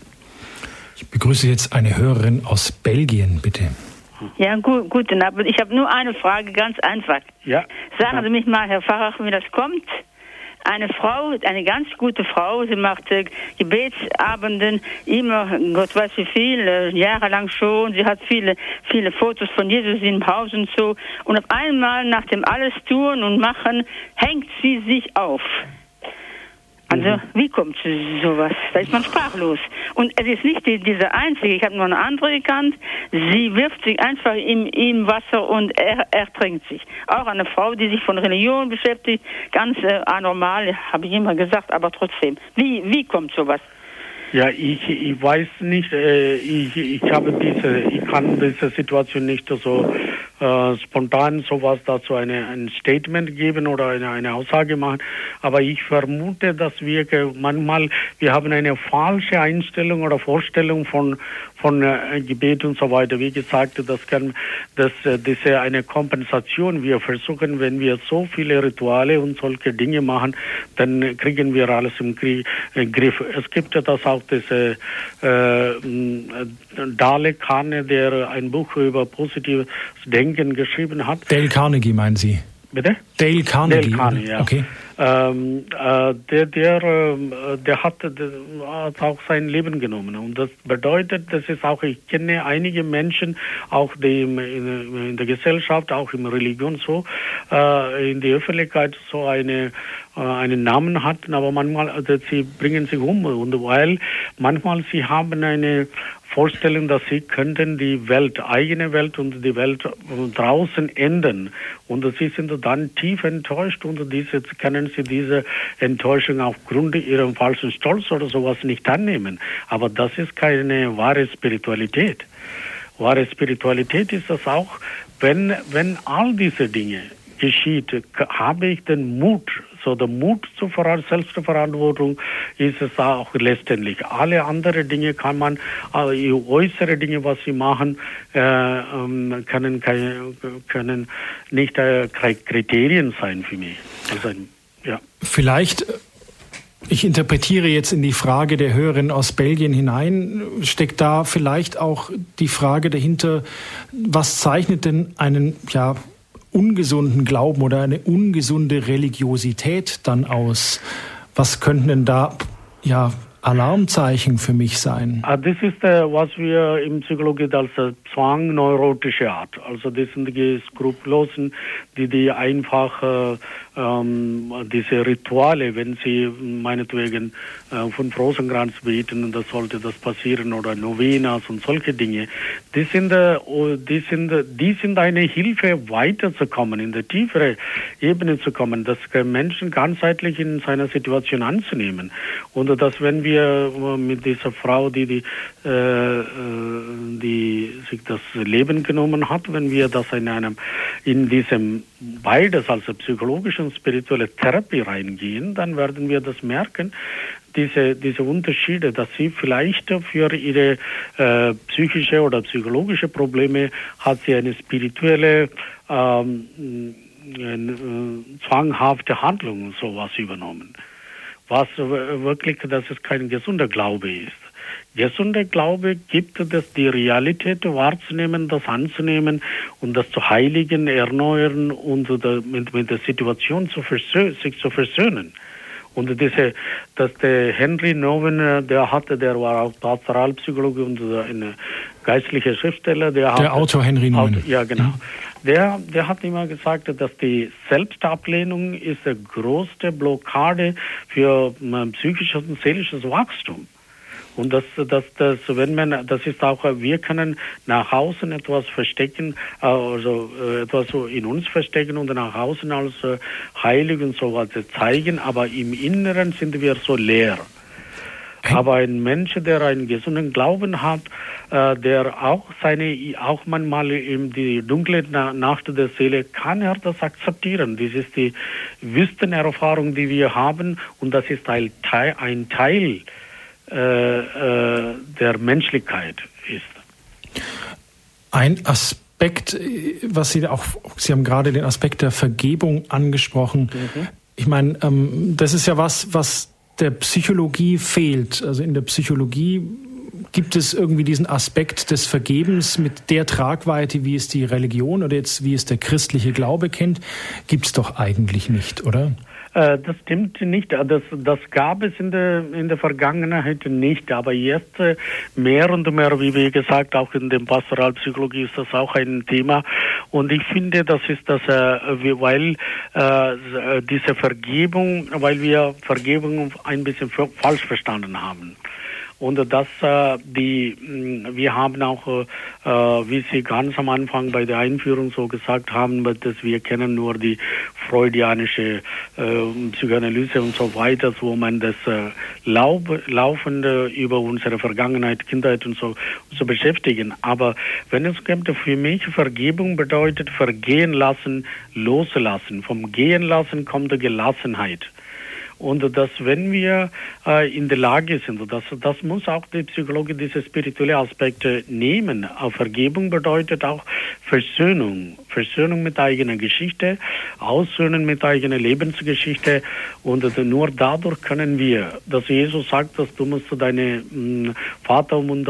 Ich begrüße jetzt eine Hörerin aus Belgien, bitte. Ja, gut, guten Abend. Ich habe nur eine Frage, ganz einfach. Ja. Sagen Sie mich mal, Herr Pfarrer, wie das kommt eine Frau, eine ganz gute Frau, sie macht äh, Gebetsabenden immer, Gott weiß wie viel, äh, jahrelang schon. Sie hat viele, viele Fotos von Jesus im Haus und so. Und auf einmal, nach dem alles tun und machen, hängt sie sich auf. Also, mhm. wie kommt sowas? Da ist man sprachlos. Und es ist nicht die, diese einzige, ich habe noch eine andere gekannt. Sie wirft sich einfach im, im Wasser und er, ertrinkt sich. Auch eine Frau, die sich von Religion beschäftigt, ganz äh, anormal, habe ich immer gesagt, aber trotzdem. Wie, wie kommt sowas? Ja, ich, ich weiß nicht, äh, ich, ich habe diese, ich kann diese Situation nicht so äh, spontan sowas dazu eine, ein Statement geben oder eine, eine Aussage machen. Aber ich vermute, dass wir manchmal, wir haben eine falsche Einstellung oder Vorstellung von, von äh, Gebet und so weiter. Wie gesagt, das kann, das, äh, das ist eine Kompensation. Wir versuchen, wenn wir so viele Rituale und solche Dinge machen, dann kriegen wir alles im äh, Griff. Es gibt das auch diese äh, Dale Kane, der ein Buch über positives Denken geschrieben hat. Dale Carnegie meinen Sie? Bitte? Dale Carnegie. Dale Carnegie, ja. Okay. Ähm, äh, der, der, äh, der, hat, der hat auch sein Leben genommen. Und das bedeutet, das ist auch, ich kenne einige Menschen, auch die in, in der Gesellschaft, auch in Religion so, äh, in der Öffentlichkeit so eine, äh, einen Namen hatten, aber manchmal, also sie bringen sich um. Und weil manchmal sie haben eine Vorstellung, dass sie könnten die Welt, eigene Welt und die Welt draußen ändern. Und sie sind dann tief enttäuscht und diese, können sie diese Enttäuschung aufgrund ihrer falschen Stolz oder sowas nicht annehmen. Aber das ist keine wahre Spiritualität. Wahre Spiritualität ist das auch, wenn, wenn all diese Dinge geschieht, habe ich den Mut, so der Mut zur Selbstverantwortung ist es auch letztendlich. Alle anderen Dinge kann man, äh, äußere Dinge, was sie machen, äh, ähm, können, können nicht äh, Kriterien sein für mich. Also, ja. Vielleicht ich interpretiere jetzt in die Frage der Hörerin aus Belgien hinein, steckt da vielleicht auch die Frage dahinter, was zeichnet denn einen ja, ungesunden Glauben oder eine ungesunde Religiosität dann aus? Was könnten denn da ja Alarmzeichen für mich sein? Uh, das ist, uh, was wir im Psychologie als uh, Zwang neurotische Art. Also das sind die Skrupellosen, die die einfach äh, ähm, diese Rituale, wenn sie meinetwegen äh, von Rosenkranz beten, das sollte das passieren oder Novenas und solche Dinge, die sind, äh, die sind, die sind eine Hilfe weiterzukommen, in der tiefere Ebene zu kommen, das Menschen ganzheitlich in seiner Situation anzunehmen. Und dass wenn wir äh, mit dieser Frau, die, die, äh, äh, die sich das Leben genommen hat, wenn wir das in einem, in diesem beides, also psychologische und spirituelle Therapie reingehen, dann werden wir das merken, diese, diese Unterschiede, dass sie vielleicht für ihre äh, psychische oder psychologische Probleme hat sie eine spirituelle ähm, äh, zwanghafte Handlung sowas übernommen. Was wirklich, dass es kein gesunder Glaube ist. Gesunder Glaube gibt es, die Realität wahrzunehmen, das anzunehmen und das zu heiligen, erneuern und mit, mit der Situation zu sich zu versöhnen. Und diese, dass der Henry Nowen, der hatte, der war auch Pastoralpsychologe und ein geistlicher Schriftsteller. Der, der hat, Autor Henry Nowen. Ja, genau. Mhm. Der, der hat immer gesagt, dass die Selbstablehnung ist die größte Blockade für psychisches und seelisches Wachstum. Und das, das, das, wenn man, das ist auch, wir können nach außen etwas verstecken, äh, also äh, etwas so in uns verstecken und nach außen als äh, heilig und so weiter zeigen, aber im Inneren sind wir so leer. Aber ein Mensch, der einen gesunden Glauben hat, äh, der auch seine, auch manchmal in die dunkle Nacht der Seele, kann er das akzeptieren. Das ist die Wüstenerfahrung, die wir haben und das ist ein Teil, ein Teil äh, äh, der Menschlichkeit ist. Ein Aspekt, was Sie auch, Sie haben gerade den Aspekt der Vergebung angesprochen. Mhm. Ich meine, ähm, das ist ja was, was der Psychologie fehlt. Also in der Psychologie gibt es irgendwie diesen Aspekt des Vergebens mit der Tragweite, wie es die Religion oder jetzt wie es der christliche Glaube kennt, gibt es doch eigentlich nicht, oder? Äh, das stimmt nicht. Äh, das, das gab es in der, in der Vergangenheit nicht. Aber jetzt äh, mehr und mehr, wie wir gesagt, auch in der Pastoralpsychologie ist das auch ein Thema. Und ich finde, das ist das, weil äh, diese Vergebung, weil wir Vergebung ein bisschen falsch verstanden haben. Und das, äh, die, mm, wir haben auch, äh, äh, wie Sie ganz am Anfang bei der Einführung so gesagt haben, dass wir kennen nur die freudianische Psychoanalyse und so weiter, wo man das Lauf, Laufende über unsere Vergangenheit, Kindheit und so, so beschäftigen. Aber wenn es kommt, für mich Vergebung bedeutet vergehen lassen, loslassen. Vom Gehen lassen kommt die Gelassenheit. Und dass, wenn wir äh, in der Lage sind, das, das muss auch die Psychologie diese spirituelle Aspekte nehmen. Auch Vergebung bedeutet auch Versöhnung. Versöhnung mit eigener Geschichte, Aussöhnen mit eigener Lebensgeschichte. Und nur dadurch können wir, dass Jesus sagt, dass du musst deine mh, mm, Vater und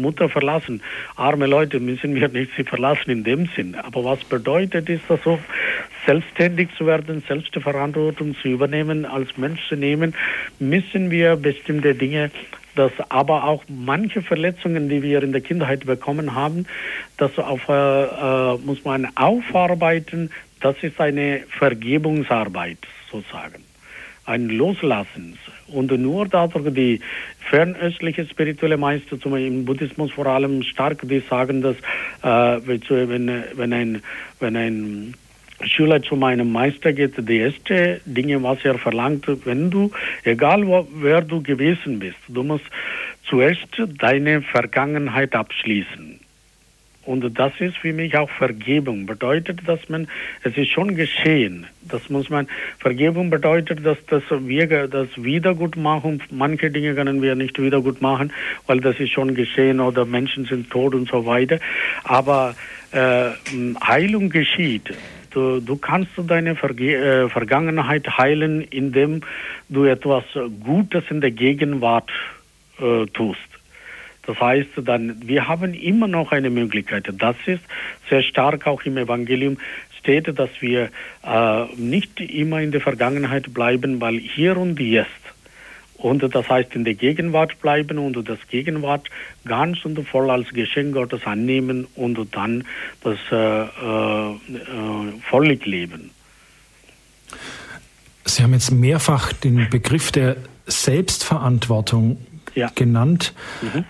Mutter verlassen. Arme Leute müssen wir nicht sie verlassen in dem Sinn. Aber was bedeutet ist das so, selbstständig zu werden, selbst die Verantwortung zu übernehmen, als Mensch zu nehmen, müssen wir bestimmte Dinge dass aber auch manche Verletzungen, die wir in der Kindheit bekommen haben, das auf, äh, äh, muss man aufarbeiten. Das ist eine Vergebungsarbeit sozusagen, ein Loslassen. Und nur dadurch die fernöstliche spirituelle Meister, zum Beispiel im Buddhismus vor allem stark, die sagen, dass äh, wenn, wenn ein, wenn ein Schüler zu meinem Meister geht, die erste Dinge, was er verlangt, wenn du, egal wo, wer du gewesen bist, du musst zuerst deine Vergangenheit abschließen. Und das ist für mich auch Vergebung. Bedeutet, dass man, es ist schon geschehen. Das muss man, Vergebung bedeutet, dass das wir das Wiedergutmachen, manche Dinge können wir nicht wiedergut machen, weil das ist schon geschehen oder Menschen sind tot und so weiter. Aber äh, Heilung geschieht Du, kannst deine Verge äh, Vergangenheit heilen, indem du etwas Gutes in der Gegenwart äh, tust. Das heißt, dann, wir haben immer noch eine Möglichkeit. Das ist sehr stark auch im Evangelium steht, dass wir äh, nicht immer in der Vergangenheit bleiben, weil hier und jetzt und das heißt in der Gegenwart bleiben und das Gegenwart ganz und voll als Geschenk Gottes annehmen und dann das äh, äh, völlig leben. Sie haben jetzt mehrfach den Begriff der Selbstverantwortung ja. genannt.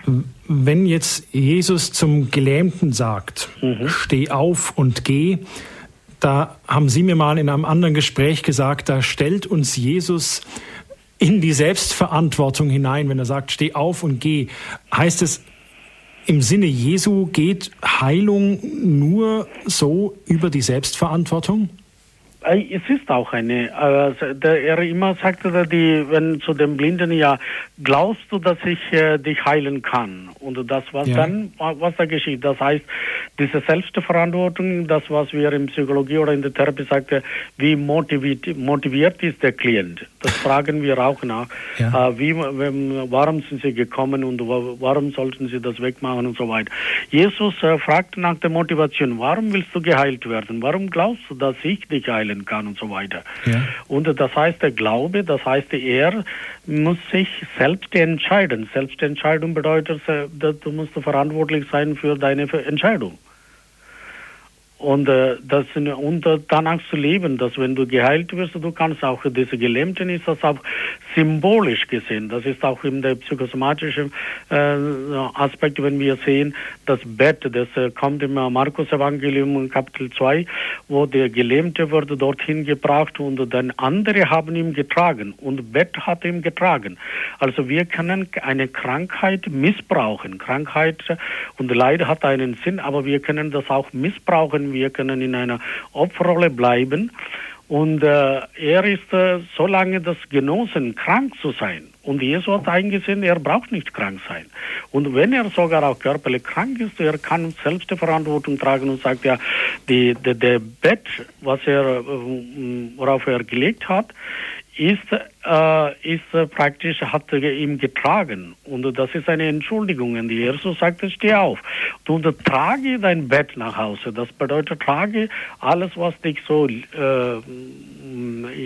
Mhm. Wenn jetzt Jesus zum Gelähmten sagt, mhm. steh auf und geh, da haben Sie mir mal in einem anderen Gespräch gesagt, da stellt uns Jesus in die Selbstverantwortung hinein, wenn er sagt, steh auf und geh. Heißt es, im Sinne Jesu geht Heilung nur so über die Selbstverantwortung? Es ist auch eine, der, er immer sagte, die, wenn zu dem Blinden, ja, glaubst du, dass ich äh, dich heilen kann? Und das, was ja. dann, was da geschieht, das heißt, diese Selbstverantwortung, das, was wir in Psychologie oder in der Therapie sagten, wie motiviert, motiviert ist der Klient? Das fragen wir auch nach. Ja. Äh, wie, warum sind sie gekommen und warum sollten sie das wegmachen und so weiter. Jesus äh, fragt nach der Motivation, warum willst du geheilt werden? Warum glaubst du, dass ich dich heilen kann und so weiter? Ja. Und das heißt, der Glaube, das heißt, er muss sich selbst entscheiden. Selbstentscheidung bedeutet, äh, du musst verantwortlich sein für deine Entscheidung. Und, äh, das, und danach zu leben, dass wenn du geheilt wirst, du kannst auch diese Gelähmten ist das auch symbolisch gesehen. Das ist auch in der psychosomatischen äh, Aspekt, wenn wir sehen, das Bett, das äh, kommt im Markus Evangelium Kapitel 2, wo der Gelähmte wurde dorthin gebracht und dann andere haben ihn getragen und Bett hat ihn getragen. Also wir können eine Krankheit missbrauchen. Krankheit und Leid hat einen Sinn, aber wir können das auch missbrauchen wir können in einer Opferrolle bleiben. Und äh, er ist äh, so lange das genossen, krank zu sein. Und Jesus hat eingesehen, er braucht nicht krank sein. Und wenn er sogar auch körperlich krank ist, er kann selbst die Verantwortung tragen und sagt ja, die, die, der Bett, was er, äh, worauf er gelegt hat, ist, äh, ist äh, praktisch, hat er ihm getragen. Und das ist eine Entschuldigung. Und Jesus sagte, steh auf. Und trage dein Bett nach Hause. Das bedeutet, trage alles, was dich so äh,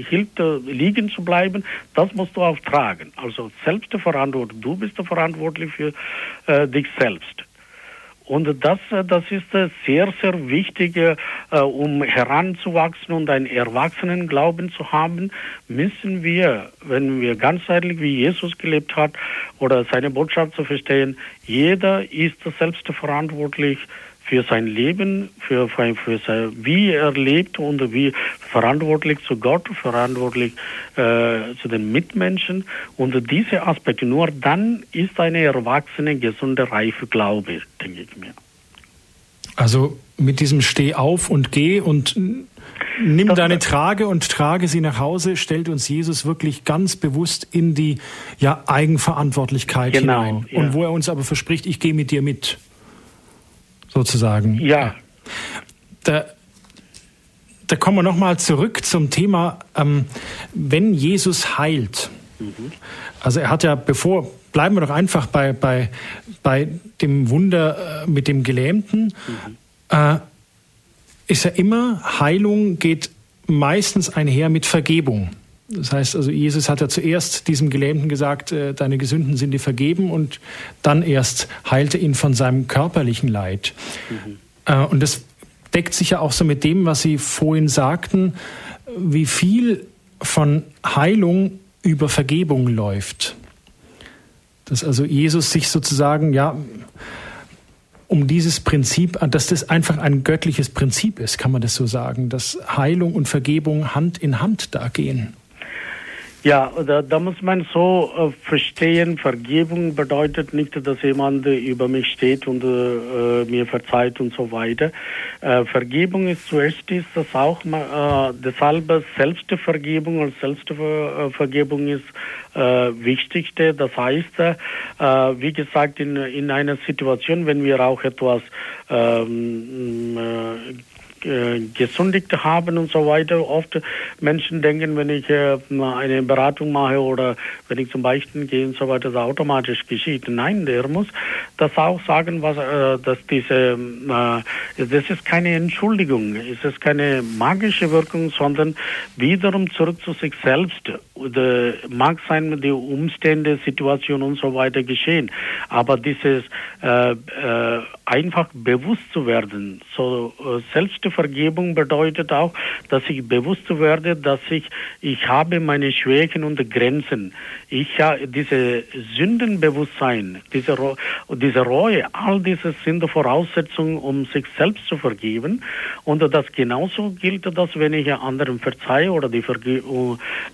hilft, äh, liegen zu bleiben, das musst du auch tragen. Also selbstverantwortlich. Du bist verantwortlich für äh, dich selbst. Und das, äh, das ist äh, sehr, sehr wichtig, äh, um heranzuwachsen und einen Erwachsenenglauben zu haben, müssen wir, wenn wir ganzheitlich wie Jesus gelebt hat oder seine Botschaft zu verstehen, jeder ist selbst verantwortlich für sein Leben, für, für, für sein, wie er lebt und wie verantwortlich zu Gott, verantwortlich äh, zu den Mitmenschen. Und diese Aspekte, nur dann ist eine erwachsene, gesunde, reife Glaube, denke ich mir. Also mit diesem Steh auf und geh und nimm das deine Trage und trage sie nach Hause, stellt uns Jesus wirklich ganz bewusst in die ja, Eigenverantwortlichkeit genau, hinein. Ja. Und wo er uns aber verspricht, ich gehe mit dir mit sozusagen. Ja. Da, da kommen wir nochmal zurück zum Thema, ähm, wenn Jesus heilt. Mhm. Also er hat ja, bevor, bleiben wir doch einfach bei, bei, bei dem Wunder äh, mit dem Gelähmten, mhm. äh, ist ja immer, Heilung geht meistens einher mit Vergebung. Das heißt also, Jesus hat ja zuerst diesem Gelähmten gesagt, äh, deine Gesünden sind dir vergeben und dann erst heilte ihn von seinem körperlichen Leid. Mhm. Äh, und das deckt sich ja auch so mit dem, was Sie vorhin sagten, wie viel von Heilung über Vergebung läuft. Dass also Jesus sich sozusagen, ja, um dieses Prinzip, dass das einfach ein göttliches Prinzip ist, kann man das so sagen, dass Heilung und Vergebung Hand in Hand da gehen. Ja, da, da muss man so äh, verstehen, Vergebung bedeutet nicht, dass jemand über mich steht und äh, mir verzeiht und so weiter. Äh, Vergebung ist zuerst ist das auch, äh, deshalb Selbstvergebung und Selbstvergebung ist äh, Wichtigste. Das heißt, äh, wie gesagt, in, in einer Situation, wenn wir auch etwas ähm, äh, gesündigt haben und so weiter. Oft Menschen denken, wenn ich äh, eine Beratung mache oder wenn ich zum Beispiel gehe und so weiter, das automatisch geschieht. Nein, der muss das auch sagen, was, äh, dass diese, äh, das ist keine Entschuldigung, es ist keine magische Wirkung, sondern wiederum zurück zu sich selbst. Mag sein, die Umstände, Situation und so weiter geschehen, aber dieses einfach bewusst zu werden, so äh, Selbstvergebung bedeutet auch, dass ich bewusst werde, dass ich ich habe meine Schwächen und Grenzen. Ich diese Sündenbewusstsein, diese diese Reue, all diese sind Voraussetzungen, um sich selbst zu vergeben. Und das genauso gilt, dass wenn ich anderen verzeihe oder die Verge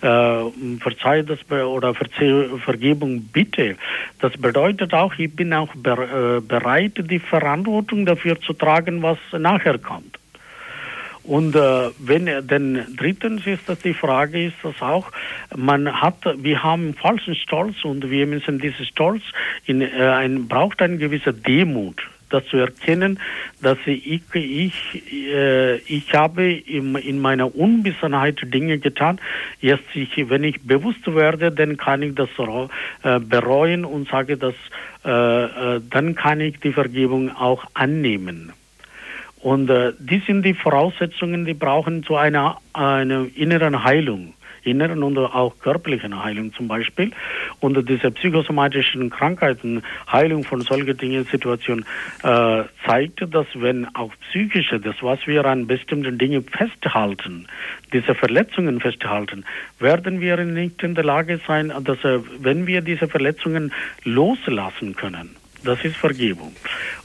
äh, verzeihe das oder Verzeih Vergebung bitte, das bedeutet auch, ich bin auch äh, bereit, die Verantwortung dafür zu tragen, was nachher kommt. Und äh, wenn denn drittens ist das die Frage ist das auch man hat wir haben falschen Stolz und wir müssen diesen Stolz in äh, ein braucht eine gewisse Demut das zu erkennen, dass ich ich äh, ich habe in, in meiner Unwissenheit Dinge getan. Jetzt ich, wenn ich bewusst werde, dann kann ich das äh, bereuen und sage, dass äh, äh, dann kann ich die Vergebung auch annehmen. Und äh, die sind die Voraussetzungen, die brauchen zu einer, einer inneren Heilung, inneren und auch körperlichen Heilung zum Beispiel. Und diese psychosomatischen Krankheiten, Heilung von solchen Dingen, Situationen, äh, zeigt, dass wenn auch psychische, das was wir an bestimmten Dingen festhalten, diese Verletzungen festhalten, werden wir nicht in der Lage sein, dass äh, wenn wir diese Verletzungen loslassen können, das ist Vergebung.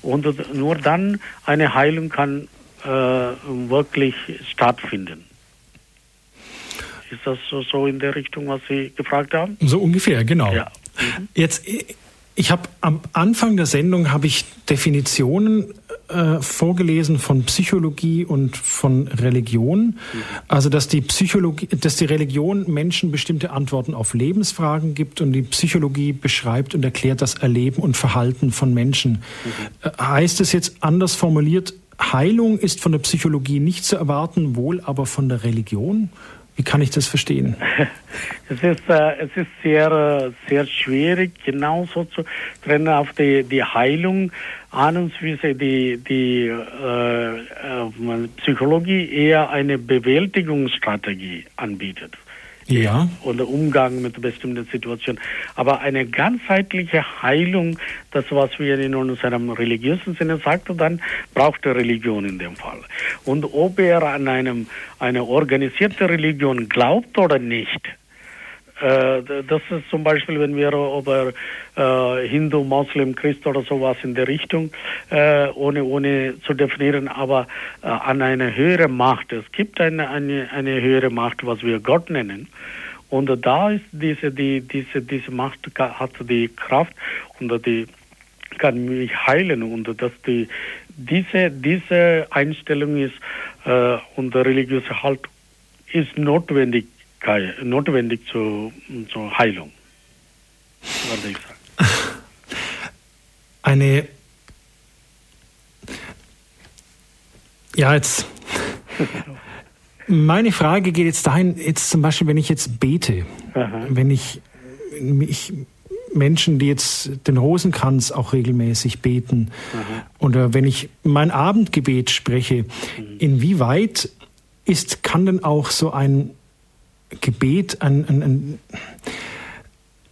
Und nur dann eine Heilung kann äh, wirklich stattfinden. Ist das so, so, in der Richtung, was Sie gefragt haben? So ungefähr, genau. Ja. Mhm. Jetzt, ich habe am Anfang der Sendung habe ich Definitionen äh, vorgelesen von Psychologie und von Religion. Also dass die Psychologie, dass die Religion Menschen bestimmte Antworten auf Lebensfragen gibt und die Psychologie beschreibt und erklärt das Erleben und Verhalten von Menschen. Mhm. Heißt es jetzt anders formuliert, Heilung ist von der Psychologie nicht zu erwarten, wohl aber von der Religion? Wie kann ich das verstehen? Es ist, äh, es ist sehr, äh, sehr schwierig, genauso zu trennen auf die, die Heilung sich die, die äh, äh, Psychologie eher eine Bewältigungsstrategie anbietet. Ja. Oder Umgang mit bestimmten Situationen. Aber eine ganzheitliche Heilung, das was wir in unserem religiösen Sinne sagten, dann braucht er Religion in dem Fall. Und ob er an einem, eine organisierte Religion glaubt oder nicht, das ist zum Beispiel, wenn wir über äh, Hindu, Moslem, Christ oder sowas in der Richtung, äh, ohne, ohne zu definieren, aber äh, an eine höhere Macht. Es gibt eine, eine, eine höhere Macht, was wir Gott nennen. Und da ist diese, die, diese, diese Macht hat die Kraft und die kann mich heilen und dass die, diese, diese Einstellung ist äh, und religiöse Halt ist notwendig notwendig zur, zur Heilung, würde ich sagen. Eine ja, jetzt meine Frage geht jetzt dahin, jetzt zum Beispiel, wenn ich jetzt bete, Aha. wenn ich mich Menschen, die jetzt den Rosenkranz auch regelmäßig beten, Aha. oder wenn ich mein Abendgebet spreche, mhm. inwieweit ist, kann denn auch so ein Gebet, ein, ein,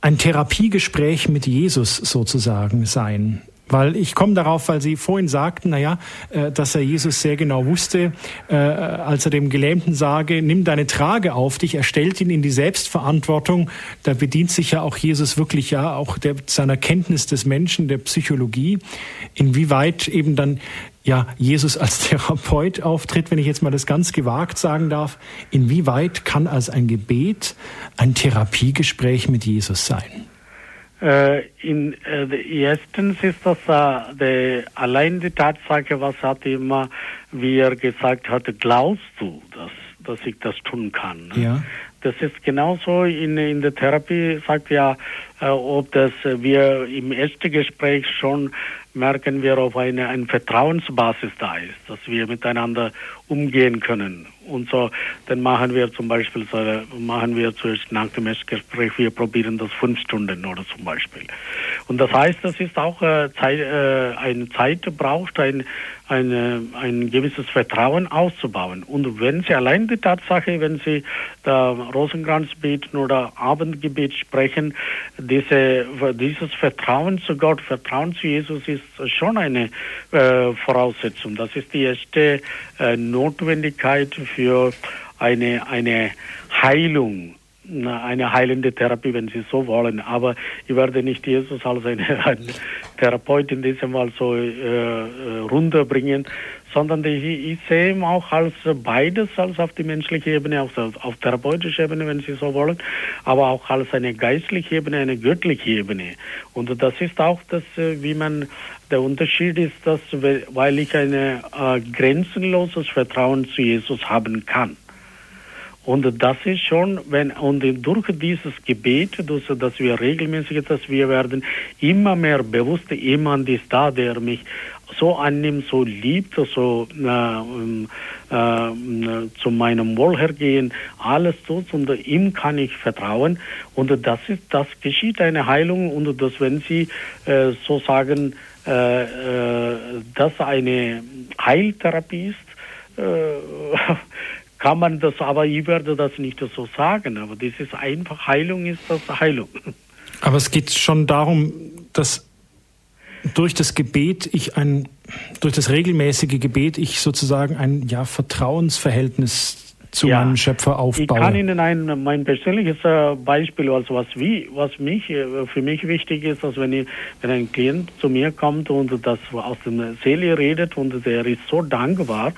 ein, Therapiegespräch mit Jesus sozusagen sein. Weil ich komme darauf, weil Sie vorhin sagten, naja, äh, dass er Jesus sehr genau wusste, äh, als er dem Gelähmten sage, nimm deine Trage auf dich, er stellt ihn in die Selbstverantwortung. Da bedient sich ja auch Jesus wirklich ja auch der, seiner Kenntnis des Menschen, der Psychologie, inwieweit eben dann ja, Jesus als Therapeut auftritt, wenn ich jetzt mal das ganz gewagt sagen darf, inwieweit kann als ein Gebet ein Therapiegespräch mit Jesus sein? Äh, in, äh, erstens ist das äh, die, allein die Tatsache, was hat immer, wie er gesagt hat, glaubst du, dass, dass ich das tun kann? Ne? Ja. Das ist genauso in, in der Therapie, sagt ja, ob das wir im ersten Gespräch schon merken wir, ob eine, eine Vertrauensbasis da ist, dass wir miteinander umgehen können. Und so, dann machen wir zum Beispiel, so, machen wir zuerst nach dem Gespräch, wir probieren das fünf Stunden oder zum Beispiel. Und das heißt, das ist auch äh, Zeit, äh, eine Zeit braucht, ein, eine, ein gewisses Vertrauen auszubauen. Und wenn Sie allein die Tatsache, wenn Sie da Rosenkranz beten oder Abendgebet sprechen, diese, dieses Vertrauen zu Gott, Vertrauen zu Jesus ist schon eine äh, Voraussetzung. Das ist die erste äh, Notwendigkeit für eine, eine Heilung eine heilende Therapie, wenn Sie so wollen. Aber ich werde nicht Jesus als eine, ein Therapeut in diesem Fall so äh, äh, runterbringen, sondern ich, ich sehe ihn auch als beides, als auf die menschliche Ebene, auf, auf therapeutische Ebene, wenn Sie so wollen, aber auch als eine geistliche Ebene, eine göttliche Ebene. Und das ist auch das, äh, wie man, der Unterschied ist, dass, weil ich ein äh, grenzenloses Vertrauen zu Jesus haben kann. Und das ist schon, wenn, und durch dieses Gebet, durch, dass wir regelmäßig, dass wir werden immer mehr bewusst, jemand ist da, der mich so annimmt, so liebt, so äh, äh, zu meinem Wohlhergehen alles tut und ihm kann ich vertrauen. Und das ist, das geschieht eine Heilung und das, wenn Sie äh, so sagen, äh, äh, dass eine Heiltherapie ist, äh, kann man das, aber ich werde das nicht so sagen, aber das ist einfach, Heilung ist das Heilung. Aber es geht schon darum, dass durch das Gebet ich ein, durch das regelmäßige Gebet ich sozusagen ein ja, Vertrauensverhältnis zu ja. meinem Schöpfer aufbaue. Ich kann Ihnen ein mein persönliches äh, Beispiel, also was wie was mich äh, für mich wichtig ist, dass wenn ich, wenn ein Klient zu mir kommt und das aus der Seele redet und der ist so dankbar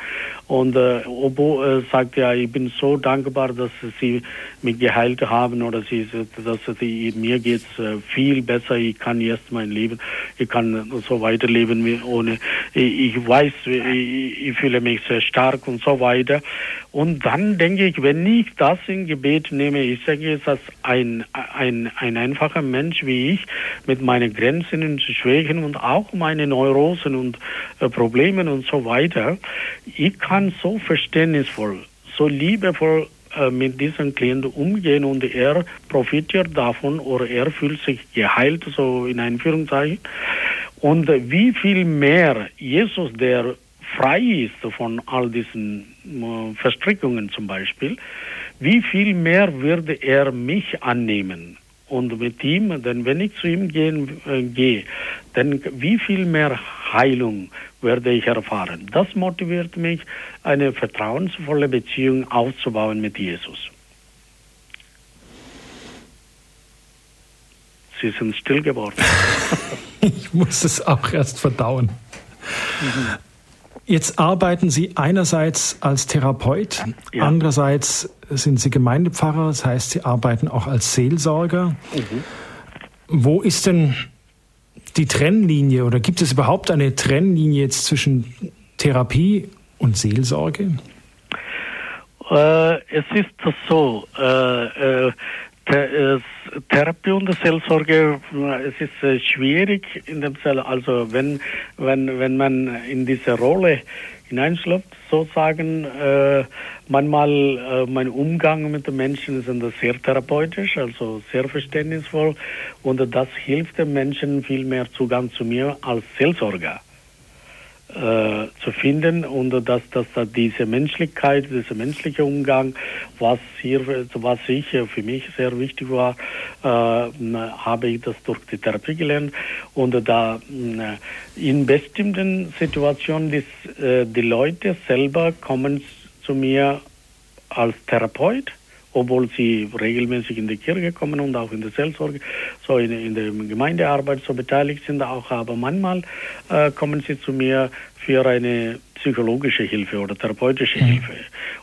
und äh, Obo äh, sagt ja, ich bin so dankbar, dass Sie mich geheilt haben oder Sie, dass Sie, mir geht's äh, viel besser. Ich kann jetzt mein Leben, ich kann so weiterleben wie ohne. Ich, ich weiß, ich, ich fühle mich sehr stark und so weiter. Und dann denke ich, wenn ich das in Gebet nehme, ich sage, dass ein, ein, ein einfacher Mensch wie ich mit meinen Grenzen und Schwächen und auch meine Neurosen und äh, Problemen und so weiter, ich kann so verständnisvoll, so liebevoll äh, mit diesem Klienten umgehen und er profitiert davon oder er fühlt sich geheilt, so in Einführungszeichen. Und wie viel mehr Jesus, der frei ist von all diesen äh, Verstrickungen zum Beispiel, wie viel mehr würde er mich annehmen? Und mit ihm, denn wenn ich zu ihm gehen, äh, gehe, dann wie viel mehr Heilung werde ich erfahren. Das motiviert mich, eine vertrauensvolle Beziehung aufzubauen mit Jesus. Sie sind still geworden. ich muss es auch erst verdauen. Mhm. Jetzt arbeiten Sie einerseits als Therapeut, ja. andererseits sind Sie Gemeindepfarrer, das heißt, Sie arbeiten auch als Seelsorger. Mhm. Wo ist denn die Trennlinie oder gibt es überhaupt eine Trennlinie jetzt zwischen Therapie und Seelsorge? Äh, es ist so, äh, äh, Therapie und Seelsorge, es ist äh, schwierig in dem Fall, also wenn, wenn, wenn man in diese Rolle hineinschlüpft, sozusagen, äh, manchmal äh, mein Umgang mit den Menschen ist sehr therapeutisch, also sehr verständnisvoll. Und das hilft den Menschen viel mehr Zugang zu mir als Seelsorger äh, zu finden und dass, dass, diese Menschlichkeit, dieser menschliche Umgang, was hier, was ich für mich sehr wichtig war, äh, habe ich das durch die Therapie gelernt. Und da äh, in bestimmten Situationen die, äh, die Leute selber kommen zu mir als Therapeut obwohl sie regelmäßig in die Kirche kommen und auch in der Seelsorge, so in, in der Gemeindearbeit so beteiligt sind auch, aber manchmal äh, kommen sie zu mir für eine psychologische Hilfe oder therapeutische mhm. Hilfe.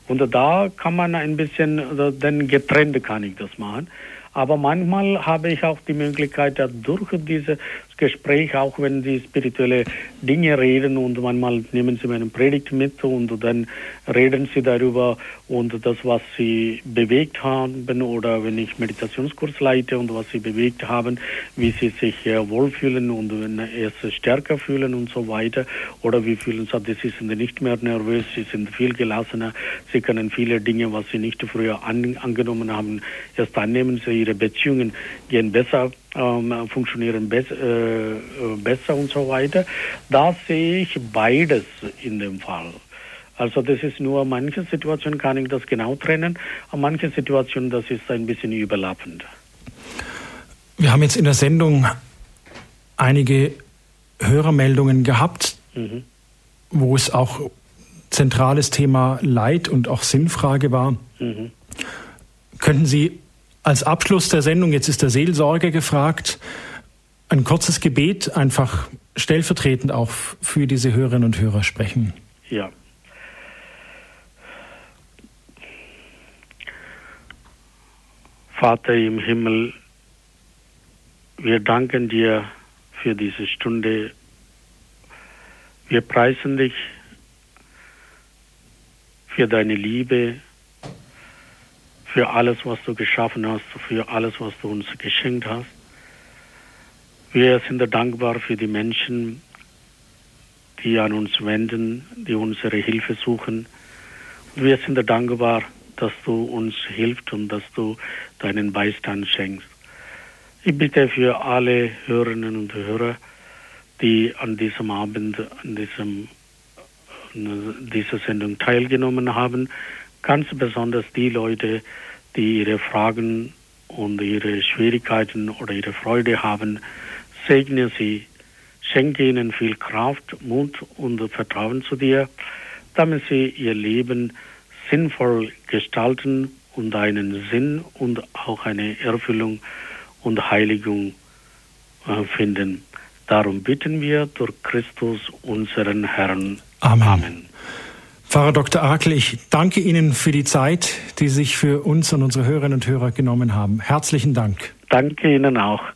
Und da kann man ein bisschen, also dann getrennt kann ich das machen. Aber manchmal habe ich auch die Möglichkeit, durch diese Gespräch, auch wenn sie spirituelle Dinge reden und manchmal nehmen sie meine Predigt mit und dann reden sie darüber und das, was sie bewegt haben oder wenn ich Meditationskurs leite und was sie bewegt haben, wie sie sich wohlfühlen und wenn es stärker fühlen und so weiter oder wie fühlen sie, sie sind nicht mehr nervös, sie sind viel gelassener, sie können viele Dinge, was sie nicht früher an, angenommen haben, erst annehmen, sie ihre Beziehungen gehen besser ähm, funktionieren be äh, äh, besser und so weiter. Da sehe ich beides in dem Fall. Also das ist nur, manche Situationen kann ich das genau trennen, manche Situationen, das ist ein bisschen überlappend. Wir haben jetzt in der Sendung einige Hörermeldungen gehabt, mhm. wo es auch zentrales Thema Leid und auch Sinnfrage war. Mhm. Könnten Sie als Abschluss der Sendung, jetzt ist der Seelsorger gefragt, ein kurzes Gebet einfach stellvertretend auch für diese Hörerinnen und Hörer sprechen. Ja. Vater im Himmel, wir danken dir für diese Stunde. Wir preisen dich für deine Liebe, für alles, was du geschaffen hast, für alles, was du uns geschenkt hast. Wir sind dankbar für die Menschen, die an uns wenden, die unsere Hilfe suchen. Wir sind dankbar, dass du uns hilfst und dass du deinen Beistand schenkst. Ich bitte für alle Hörerinnen und Hörer, die an diesem Abend, an diesem, an dieser Sendung teilgenommen haben, ganz besonders die Leute, die ihre Fragen und ihre Schwierigkeiten oder ihre Freude haben, segne sie, schenke ihnen viel Kraft, Mut und Vertrauen zu dir, damit sie ihr Leben sinnvoll gestalten und einen Sinn und auch eine Erfüllung und Heiligung äh, finden. Darum bitten wir durch Christus, unseren Herrn. Amen. Amen. Pfarrer Dr. Akel, ich danke Ihnen für die Zeit, die Sie sich für uns und unsere Hörerinnen und Hörer genommen haben. Herzlichen Dank. Danke Ihnen auch.